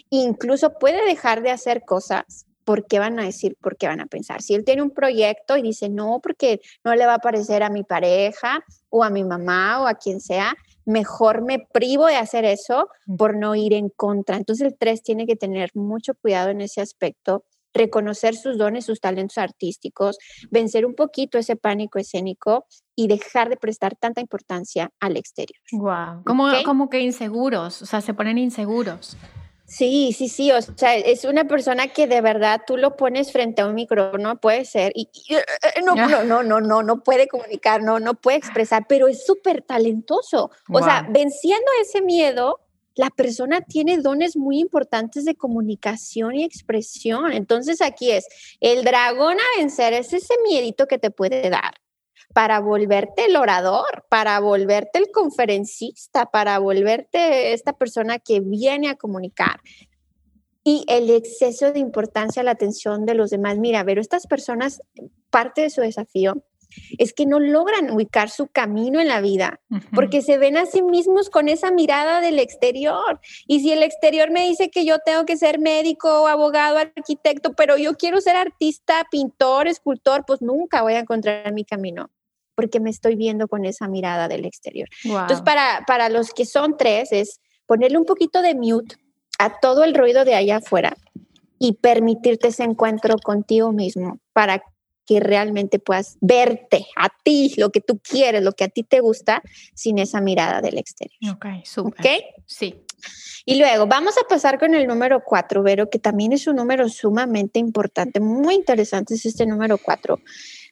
Incluso puede dejar de hacer cosas porque van a decir, por qué van a pensar. Si él tiene un proyecto y dice, no, porque no le va a parecer a mi pareja o a mi mamá o a quien sea, mejor me privo de hacer eso por no ir en contra. Entonces el 3 tiene que tener mucho cuidado en ese aspecto reconocer sus dones, sus talentos artísticos, vencer un poquito ese pánico escénico y dejar de prestar tanta importancia al exterior. Wow, como, como que inseguros, o sea, se ponen inseguros. Sí, sí, sí, o sea, es una persona que de verdad tú lo pones frente a un micrófono, puede ser, y, eh, eh, no, no, no, no, no, no puede comunicar, no, no puede expresar, pero es súper talentoso. O sea, venciendo ese miedo, la persona tiene dones muy importantes de comunicación y expresión. Entonces aquí es, el dragón a vencer es ese miedito que te puede dar para volverte el orador, para volverte el conferencista, para volverte esta persona que viene a comunicar. Y el exceso de importancia a la atención de los demás. Mira, pero estas personas, parte de su desafío es que no logran ubicar su camino en la vida, porque se ven a sí mismos con esa mirada del exterior. Y si el exterior me dice que yo tengo que ser médico, abogado, arquitecto, pero yo quiero ser artista, pintor, escultor, pues nunca voy a encontrar mi camino porque me estoy viendo con esa mirada del exterior. Entonces, para, para los que son tres, es ponerle un poquito de mute a todo el ruido de allá afuera y permitirte ese encuentro contigo mismo para que realmente puedas verte a ti, lo que tú quieres, lo que a ti te gusta, sin esa mirada del exterior. Ok, súper. ¿Ok? Sí. Y luego vamos a pasar con el número cuatro, Vero, que también es un número sumamente importante, muy interesante es este número cuatro.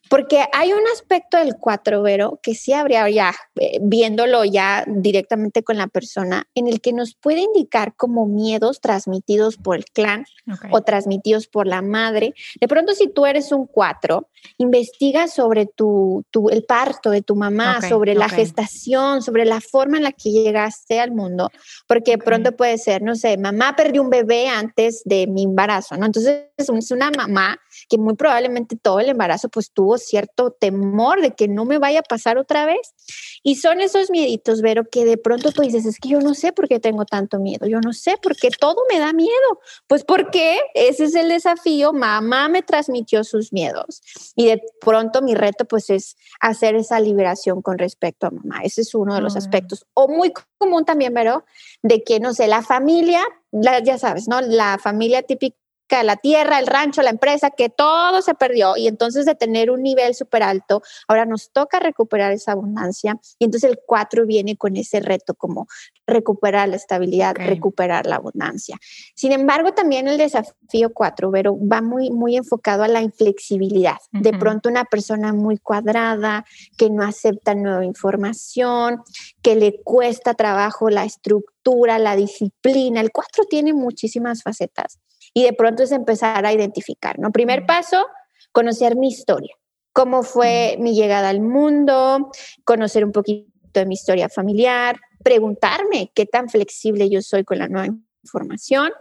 Porque hay un aspecto del 4, Vero, que sí habría ya, eh, viéndolo ya directamente con la persona, en el que nos puede indicar como miedos transmitidos por el clan o transmitidos por la madre. De pronto, si tú eres un 4, investiga sobre tu, tu, el parto de tu mamá, sobre la gestación, sobre la forma en la que llegaste al mundo, porque de pronto puede ser, no sé, mamá perdió un bebé antes de mi embarazo, ¿no? Entonces es una mamá que muy probablemente todo el embarazo pues tuvo cierto temor de que no me vaya a pasar otra vez. Y son esos mieditos, Vero, que de pronto tú dices, es que yo no sé por qué tengo tanto miedo, yo no sé por qué todo me da miedo. Pues porque ese es el desafío, mamá me transmitió sus miedos. Y de pronto mi reto pues es hacer esa liberación con respecto a mamá. Ese es uno de los aspectos. O muy común también, Vero, de que, no sé, la familia, ya sabes, ¿no? La familia típica la tierra, el rancho, la empresa, que todo se perdió y entonces de tener un nivel súper alto, ahora nos toca recuperar esa abundancia y entonces el 4 viene con ese reto como recuperar la estabilidad, recuperar la abundancia. Sin embargo, también el desafío 4, pero va muy, muy enfocado a la inflexibilidad. De pronto una persona muy cuadrada, que no acepta nueva información, que le cuesta trabajo la estructura, la disciplina. El 4 tiene muchísimas facetas y de pronto es empezar a identificar, ¿no? Primer paso, conocer mi historia, cómo fue mi llegada al mundo, conocer un poquito de mi historia familiar, preguntarme qué tan flexible yo soy con la nueva información,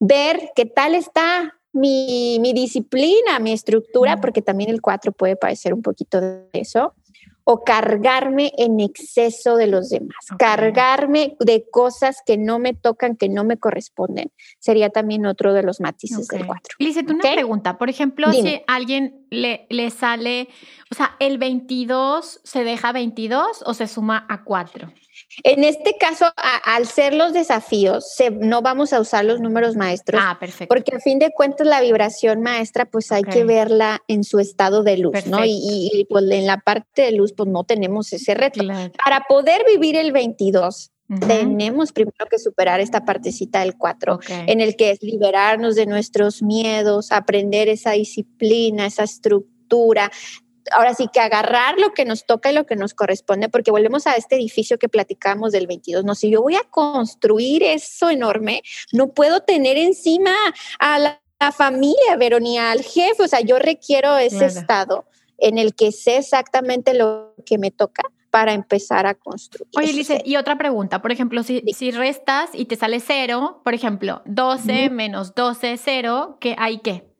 ver qué tal está mi, mi disciplina, mi estructura, porque también el 4 puede parecer un poquito de eso, o cargarme en exceso de los demás, cargarme de cosas que no me tocan, que no me corresponden. Sería también otro de los matices del 4. Lizeth, una pregunta. Por ejemplo, si alguien le, le sale, o sea, el 22 se deja 22 o se suma a 4. En este caso, al ser los desafíos, no vamos a usar los números maestros. Ah, perfecto. Porque a fin de cuentas la vibración maestra, pues hay que verla en su estado de luz, ¿no? Y, pues en la parte de luz, pues no tenemos ese reto. Para poder vivir el 22, Tenemos primero que superar esta partecita del 4, en el que es liberarnos de nuestros miedos, aprender esa disciplina, esa estructura, ahora sí que agarrar lo que nos toca y lo que nos corresponde, porque volvemos a este edificio que platicamos del 22, no, si yo voy a construir eso enorme, no puedo tener encima a la, familia, Veronía, al jefe, o sea, yo requiero ese estado en el que sé exactamente lo que me toca para empezar a construir. Oye, Lice, y otra pregunta, por ejemplo, si, si, restas y te sale cero, por ejemplo, 12 menos 12, cero, ¿qué hay qué?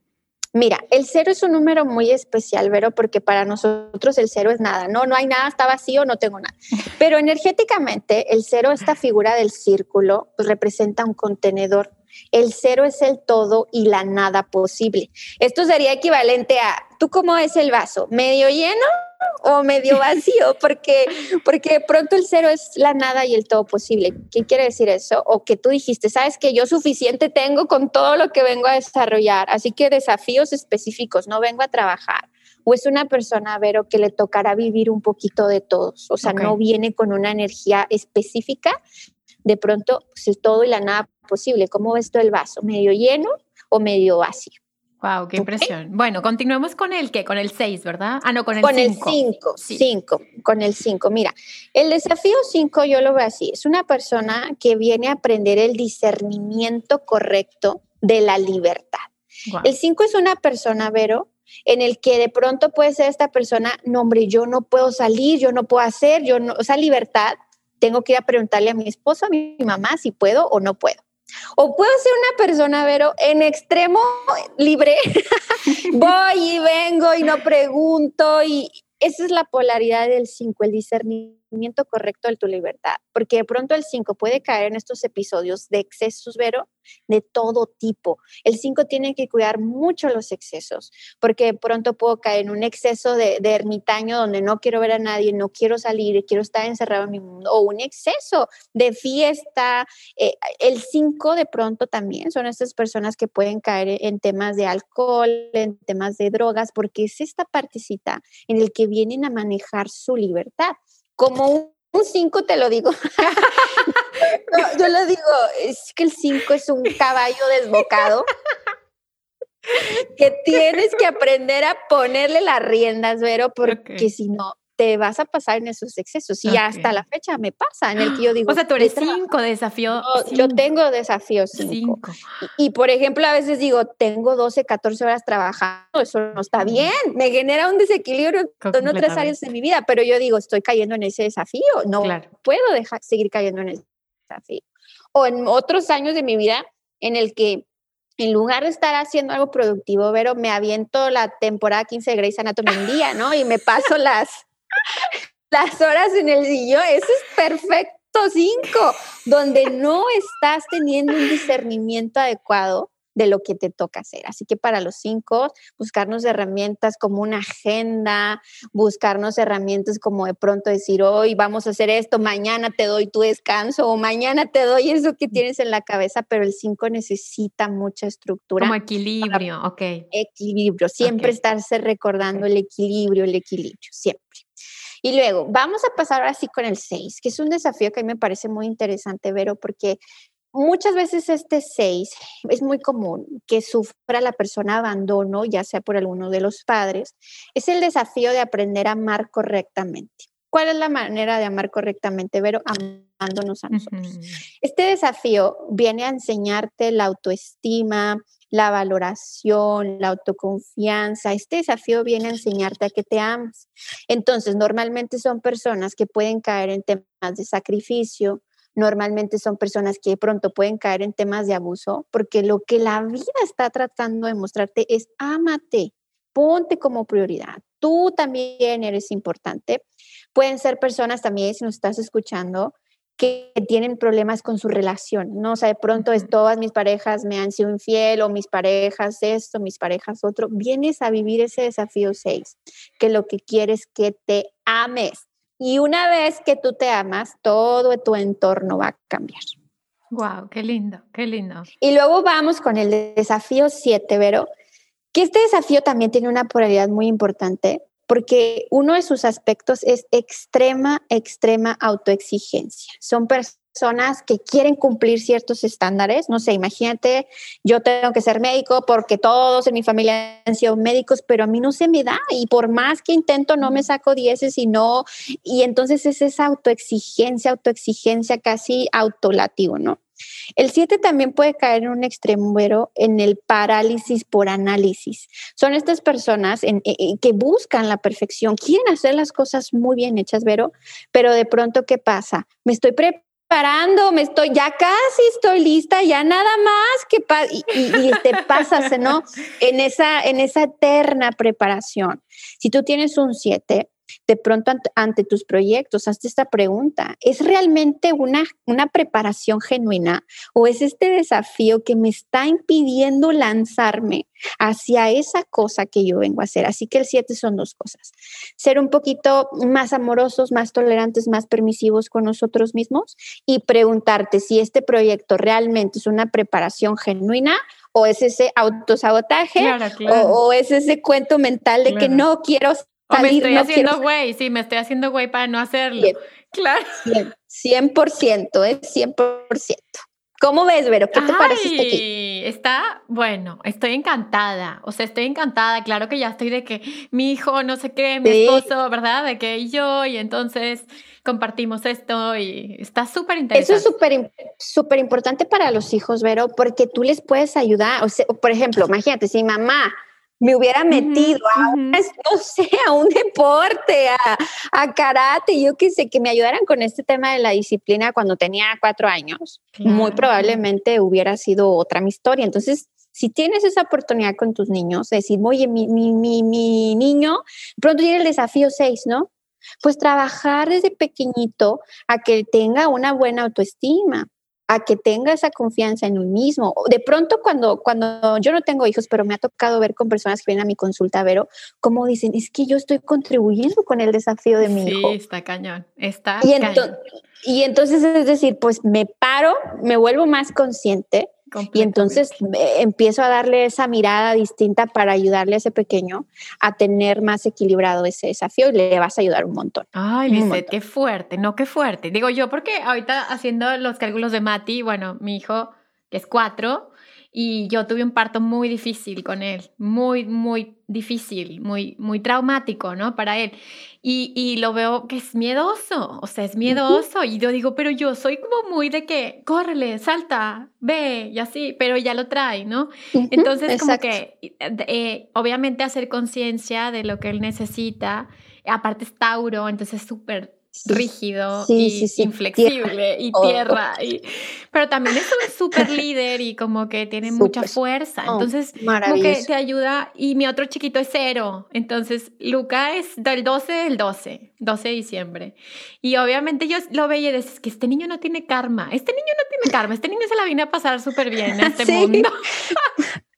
Mira, el cero es un número muy especial, Vero, porque para nosotros el cero es nada. No, no hay nada, está vacío, no tengo nada. Pero energéticamente, el cero, esta figura del círculo, pues representa un contenedor. El cero es el todo y la nada posible. Esto sería equivalente a, ¿tú cómo es el vaso? ¿Medio lleno o medio vacío, porque, porque pronto el cero es la nada y el todo posible. ¿Qué quiere decir eso? O que tú dijiste, sabes que yo suficiente tengo con todo lo que vengo a desarrollar, así que desafíos específicos, no vengo a trabajar. O es una persona, Vero, que le tocará vivir un poquito de todos, o sea, no viene con una energía específica, de pronto pues, el todo y la nada posible. ¿Cómo ves tú el vaso? ¿Medio lleno o medio vacío? Wow, qué impresión. Bueno, continuemos con el qué, con el 6, ¿verdad? Ah, no, con el 5. Con el 5, 5, con el 5. Mira, el desafío 5 yo lo veo así, es una persona que viene a aprender el discernimiento correcto de la libertad. El 5 es una persona, Vero, en el que de pronto puede ser esta persona, no, hombre, yo no puedo salir, yo no puedo hacer, yo no, esa libertad, tengo que ir a preguntarle a mi esposo, a mi mamá si puedo o no puedo. O puedo ser una persona, Vero, en extremo libre. Voy y vengo y no pregunto y esa es la polaridad del 5, el discernimiento correcto de tu libertad, porque de pronto el 5 puede caer en estos episodios de excesos, Vero, de todo tipo. El 5 tiene que cuidar mucho los excesos, porque de pronto puedo caer en un exceso de, ermitaño donde no quiero ver a nadie, no quiero salir, quiero estar encerrado en mi mundo, o un exceso de fiesta. Eh, el 5 de pronto también son estas personas que pueden caer en temas de alcohol, en temas de drogas, porque es esta partecita en el que vienen a manejar su libertad. Como un un 5 te lo digo. yo lo digo, es que el 5 es un caballo desbocado que tienes que aprender a ponerle las riendas, Vero, porque si no, te vas a pasar en esos excesos. Y hasta la fecha me pasa en el que yo digo. O sea, tú eres cinco desafío. Yo tengo desafíos cinco. Y, por ejemplo, a veces digo, tengo 12, 14 horas trabajando, eso no está bien. Me genera un desequilibrio en otras áreas de mi vida, pero yo digo, estoy cayendo en ese desafío. No puedo dejar seguir cayendo en ese desafío. O en otros años de mi vida en el que en lugar de estar haciendo algo productivo, pero me aviento la temporada 15 de Grey's Anatomy un día, ¿no? Y me paso las las horas en el sillón, eso es perfecto cinco, donde no estás teniendo un discernimiento adecuado de lo que te toca hacer. Así que para los cinco, buscarnos herramientas como una agenda, buscarnos herramientas como de pronto decir, hoy vamos a hacer esto, mañana te doy tu descanso o mañana te doy eso que tienes en la cabeza, pero el cinco necesita mucha estructura. Como equilibrio, ok. Equilibrio, siempre estarse recordando el equilibrio, el equilibrio, siempre. Y luego, vamos a pasar ahora sí con el 6, que es un desafío que a mí me parece muy interesante, Vero, porque muchas veces este 6 es muy común que sufra la persona abandono, ya sea por alguno de los padres. Es el desafío de aprender a amar correctamente. ¿Cuál es la manera de amar correctamente, Vero? Amándonos a nosotros. Este desafío viene a enseñarte la autoestima, la valoración, la autoconfianza. Este desafío viene a enseñarte a que te amas. Entonces, normalmente son personas que pueden caer en temas de sacrificio, normalmente son personas que de pronto pueden caer en temas de abuso, porque lo que la vida está tratando de mostrarte es ámate, ponte como prioridad. Tú también eres importante. Pueden ser personas también, si nos estás escuchando, que tienen problemas con su relación, ¿no? O sea, de pronto es todas mis parejas me han sido infiel o mis parejas esto, mis parejas otro. Vienes a vivir ese desafío 6, que lo que quieres es que te ames. Y una vez que tú te amas, todo tu entorno va a cambiar. Wow, qué lindo, qué lindo. Y luego vamos con el desafío 7, Vero, que este desafío también tiene una polaridad muy importante porque uno de sus aspectos es extrema, extrema autoexigencia. Son personas que quieren cumplir ciertos estándares. No sé, imagínate, yo tengo que ser médico porque todos en mi familia han sido médicos, pero a mí no se me da y por más que intento no me saco dieces y no, y entonces es esa autoexigencia, autoexigencia casi autolativo, ¿no? El 7 también puede caer en un extremo, en el parálisis por análisis. Son estas personas eh, eh, que buscan la perfección, quieren hacer las cosas muy bien hechas, Vero, pero de pronto, ¿qué pasa? Me estoy preparando, me estoy, ya casi estoy lista, ya nada más que y, y, te ¿no? En esa, en esa eterna preparación. Si tú tienes un 7, de pronto ante, tus proyectos, hazte esta pregunta, ¿es realmente una, una preparación genuina o es este desafío que me está impidiendo lanzarme hacia esa cosa que yo vengo a hacer? Así que el 7 son dos cosas, ser un poquito más amorosos, más tolerantes, más permisivos con nosotros mismos y preguntarte si este proyecto realmente es una preparación genuina o es ese autosabotaje O, es ese cuento mental de que no quiero o me estoy haciendo güey, sí, me estoy haciendo güey para no hacerlo. claro. 100%, es 100%. ¿Cómo ves, Vero? ¿Qué te parece este aquí? Está, bueno, estoy encantada. O sea, estoy encantada. Claro que ya estoy de que mi hijo, no sé qué, mi esposo, ¿verdad? De que yo, y entonces compartimos esto y está súper interesante. Eso es súper súper importante para los hijos, Vero, porque tú les puedes ayudar. O sea, por ejemplo, imagínate, si mamá me hubiera metido a, no sé, a un deporte, a, karate, yo qué sé, que me ayudaran con este tema de la disciplina cuando tenía cuatro años, muy probablemente hubiera sido otra mi historia. Entonces, si tienes esa oportunidad con tus niños, decir, oye, mi, mi, mi, mi niño, pronto llega el desafío seis, ¿no? Pues trabajar desde pequeñito a que tenga una buena autoestima, a que tenga esa confianza en uno mismo. De pronto cuando, cuando yo no tengo hijos, pero me ha tocado ver con personas que vienen a mi consulta, Vero, como dicen, es que yo estoy contribuyendo con el desafío de mi hijo. Sí, está cañón, está y cañón. Y entonces es decir, pues me paro, me vuelvo más consciente y entonces empiezo a darle esa mirada distinta para ayudarle a ese pequeño a tener más equilibrado ese desafío y le vas a ayudar un montón. Ay, Lizeth, qué fuerte, no, qué fuerte. Digo yo, porque ahorita haciendo los cálculos de Mati, bueno, mi hijo, que es cuatro, y yo tuve un parto muy difícil con él, muy, muy difícil, muy, muy traumático, ¿no? Para él. Y, y lo veo que es miedoso, o sea, es miedoso. Y yo digo, pero yo soy como muy de que, córrele, salta, ve, y así, pero ya lo trae, ¿no? Entonces, como que, eh, obviamente, hacer conciencia de lo que él necesita. Aparte es Tauro, entonces es súper rígido y inflexible y tierra. Y, pero también es un súper líder y como que tiene mucha fuerza. Oh, entonces, como que te ayuda. Y mi otro chiquito es cero. Entonces, Luca es del 12 del 12, 12 de diciembre. Y obviamente yo lo veía y decía, que este niño no tiene karma. Este niño no tiene karma. Este niño se la viene a pasar súper bien en este mundo.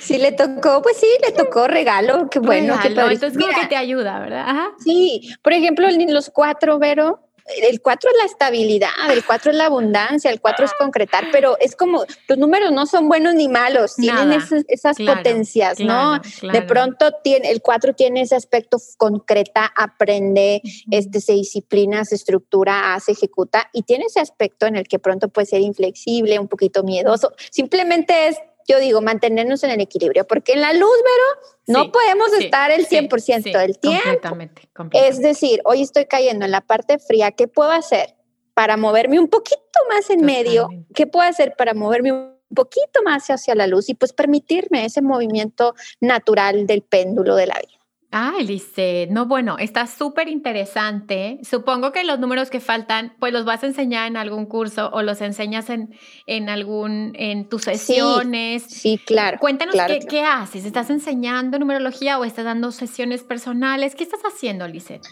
Sí, le tocó, pues sí, le tocó regalo, qué bueno. Regalo, entonces como que te ayuda, ¿verdad? Sí, por ejemplo, los cuatro, Vero, el cuatro es la estabilidad, el cuatro es la abundancia, el cuatro es concretar, pero es como los números no son buenos ni malos, tienen esas, potencias, ¿no? De pronto tiene, el cuatro tiene ese aspecto concreta, aprende, este, se disciplina, se estructura, hace, ejecuta y tiene ese aspecto en el que pronto puede ser inflexible, un poquito miedoso, simplemente es yo digo, mantenernos en el equilibrio, porque en la luz, Vero, no podemos estar el 100% del tiempo. Completamente, Es decir, hoy estoy cayendo en la parte fría, ¿qué puedo hacer para moverme un poquito más en medio? ¿Qué puedo hacer para moverme un poquito más hacia la luz y pues permitirme ese movimiento natural del péndulo de la vida? Ah, Elise, no, bueno, está súper interesante. Supongo que los números que faltan, pues los vas a enseñar en algún curso o los enseñas en, en algún, en tus sesiones. Sí, claro. Cuéntanos qué, haces. ¿Estás enseñando numerología o estás dando sesiones personales? ¿Qué estás haciendo, Lise?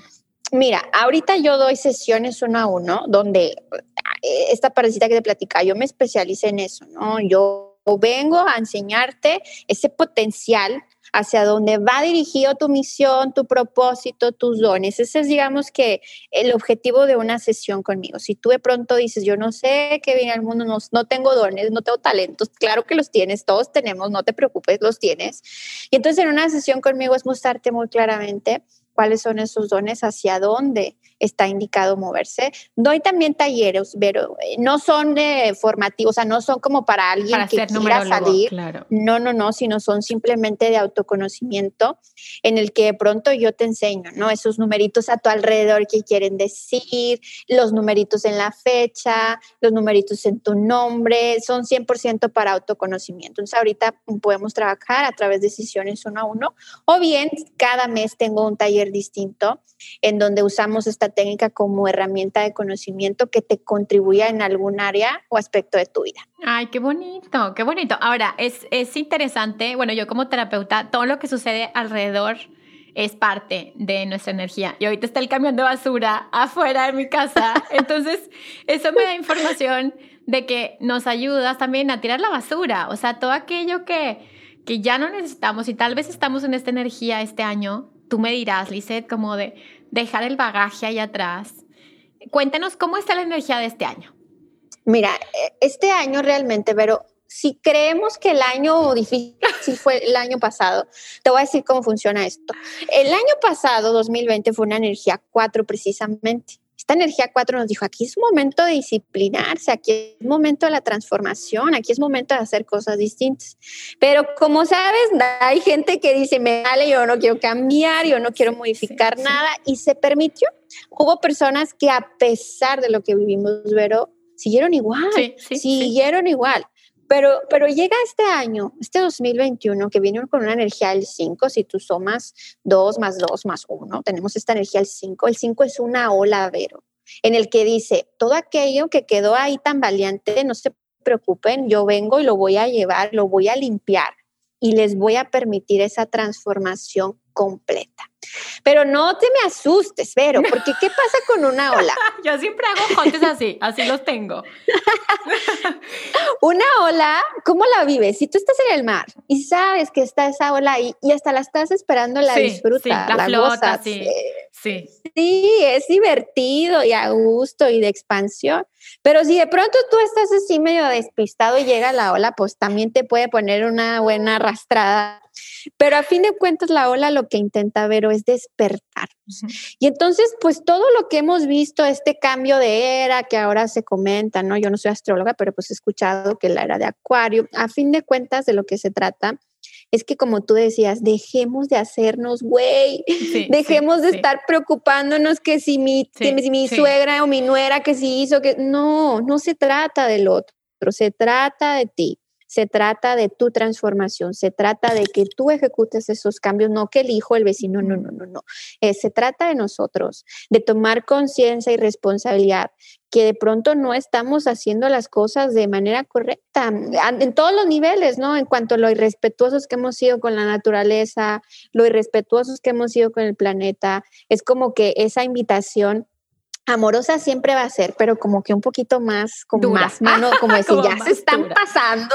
Mira, ahorita yo doy sesiones uno a uno, donde eh, esta parecita que te platicaba, yo me especialicé en eso, ¿no? Yo vengo a enseñarte ese potencial hacia dónde va dirigido tu misión, tu propósito, tus dones. Ese es, digamos que, el objetivo de una sesión conmigo. Si tú de pronto dices, yo no sé qué viene al mundo, no, no tengo dones, no tengo talentos, claro que los tienes, todos tenemos, no te preocupes, los tienes. Y entonces en una sesión conmigo es mostrarte muy claramente cuáles son esos dones, hacia dónde está indicado moverse. Doy también talleres, pero eh, no son de formativos, o sea, no son como para alguien que quiera salir. No, no, no, sino son simplemente de autoconocimiento en el que de pronto yo te enseño, ¿no? Esos numeritos a tu alrededor que quieren decir, los numeritos en la fecha, los numeritos en tu nombre, son 100% para autoconocimiento. Entonces, ahorita podemos trabajar a través de sesiones uno a uno o bien cada mes tengo un taller distinto en donde usamos esta técnica como herramienta de conocimiento que te contribuya en algún área o aspecto de tu vida. Ay, qué bonito, qué bonito. Ahora, es, es interesante, bueno, yo como terapeuta, todo lo que sucede alrededor es parte de nuestra energía. Y ahorita está el camión de basura afuera de mi casa. Entonces, eso me da información de que nos ayudas también a tirar la basura. O sea, todo aquello que, que ya no necesitamos y tal vez estamos en esta energía este año, tú me dirás, Lizeth, como de dejar el bagaje ahí atrás. Cuéntenos cómo está la energía de este año. Mira, e, este año realmente, pero si creemos que el año difícil fue el año pasado, te voy a decir cómo funciona esto. El año pasado, 2020, fue una energía 4 precisamente. Esta energía 4 nos dijo, aquí es momento de disciplinarse, aquí es momento de la transformación, aquí es momento de hacer cosas distintas. Pero como sabes, hay gente que dice, me vale, yo no quiero cambiar, yo no quiero modificar nada, y se permitió. Hubo personas que a pesar de lo que vivimos, Vero, siguieron igual, siguieron igual. Pero, pero llega este año, este 2021, que viene con una energía del 5, si tú sumas 2 más 2 más 1, tenemos esta energía del 5. El 5 es una ola, Vero, en el que dice, todo aquello que quedó ahí tan valiente, no se preocupen, yo vengo y lo voy a llevar, lo voy a limpiar y les voy a permitir esa transformación completa. Pero no te me asustes, Vero, porque ¿qué pasa con una ola? Yo siempre hago jontes así, así los tengo. una ola, ¿cómo la vives? Si tú estás en el mar y sabes que está esa ola ahí y hasta la estás esperando, la disfrutas, la, flota, sí. Sí. Sí, es divertido y a gusto y de expansión. Pero si de pronto tú estás así medio despistado y llega la ola, pues también te puede poner una buena arrastrada. Pero a fin de cuentas la ola lo que intenta ver es despertar. Y entonces, pues todo lo que hemos visto, este cambio de era que ahora se comenta, ¿no? Yo no soy astróloga, pero pues he escuchado que la era de Acuario, a fin de cuentas de lo que se trata es que como tú decías, dejemos de hacernos güey, dejemos de estar preocupándonos que si mi, si mi suegra o mi nuera que si hizo que no, no se trata del otro, se trata de ti. Se trata de tu transformación, se trata de que tú ejecutes esos cambios, no que el hijo, el vecino, no, no, no, no. Eh, se trata de nosotros, de tomar conciencia y responsabilidad, que de pronto no estamos haciendo las cosas de manera correcta, en todos los niveles, ¿no? En cuanto a lo irrespetuosos que hemos sido con la naturaleza, lo irrespetuosos que hemos sido con el planeta, es como que esa invitación amorosa siempre va a ser, pero como que un poquito más, como más mano, como decir, ya se están pasando,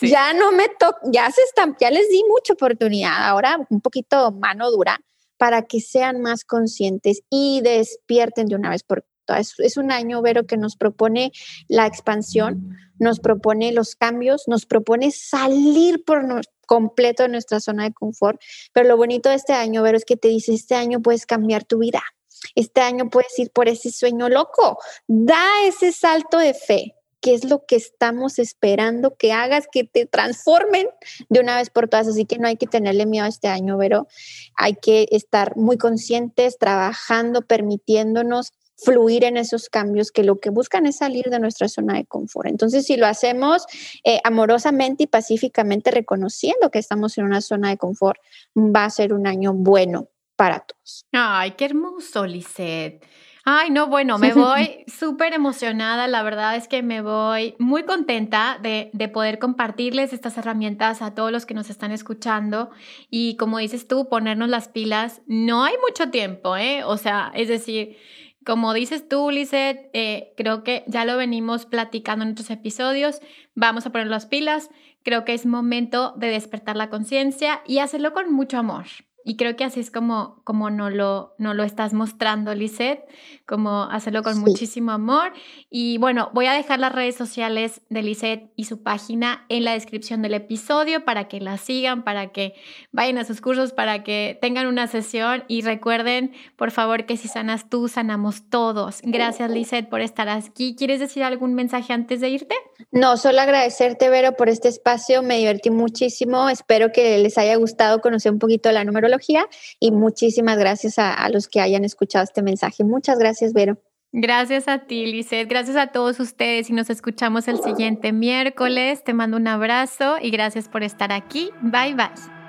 ya no me toca, ya se están, ya les di mucha oportunidad, ahora un poquito mano dura para que sean más conscientes y despierten de una vez por todas. Es, un año, Vero, que nos propone la expansión, nos propone los cambios, nos propone salir por completo de nuestra zona de confort, pero lo bonito de este año, Vero, es que te dice, este año puedes cambiar tu vida este año puedes ir por ese sueño loco. Da ese salto de fe, que es lo que estamos esperando que hagas, que te transformen de una vez por todas. Así que no hay que tenerle miedo a este año, pero hay que estar muy conscientes, trabajando, permitiéndonos fluir en esos cambios que lo que buscan es salir de nuestra zona de confort. Entonces, si lo hacemos eh, amorosamente y pacíficamente, reconociendo que estamos en una zona de confort, va a ser un año bueno para todos. Ay, qué hermoso, Lisette. Ay, no, bueno, me voy súper emocionada. La verdad es que me voy muy contenta de, de, poder compartirles estas herramientas a todos los que nos están escuchando. Y como dices tú, ponernos las pilas. No hay mucho tiempo, ¿eh? O sea, es decir, como dices tú, Lisette, eh, creo que ya lo venimos platicando en otros episodios. Vamos a poner las pilas. Creo que es momento de despertar la conciencia y hacerlo con mucho amor. Y creo que así es como, como no, lo, no lo estás mostrando, Lisette, como hacerlo con muchísimo amor. Y bueno, voy a dejar las redes sociales de Lisette y su página en la descripción del episodio para que la sigan, para que vayan a sus cursos, para que tengan una sesión. Y recuerden, por favor, que si sanas tú, sanamos todos. Gracias, Lisette, por estar aquí. ¿Quieres decir algún mensaje antes de irte? No, solo agradecerte, Vero, por este espacio. Me divertí muchísimo. Espero que les haya gustado conocer un poquito la número y muchísimas gracias a, los que hayan escuchado este mensaje. Muchas gracias, Vero. Gracias a ti, Lizeth. Gracias a todos ustedes y nos escuchamos el siguiente miércoles. Te mando un abrazo y gracias por estar aquí. Bye bye.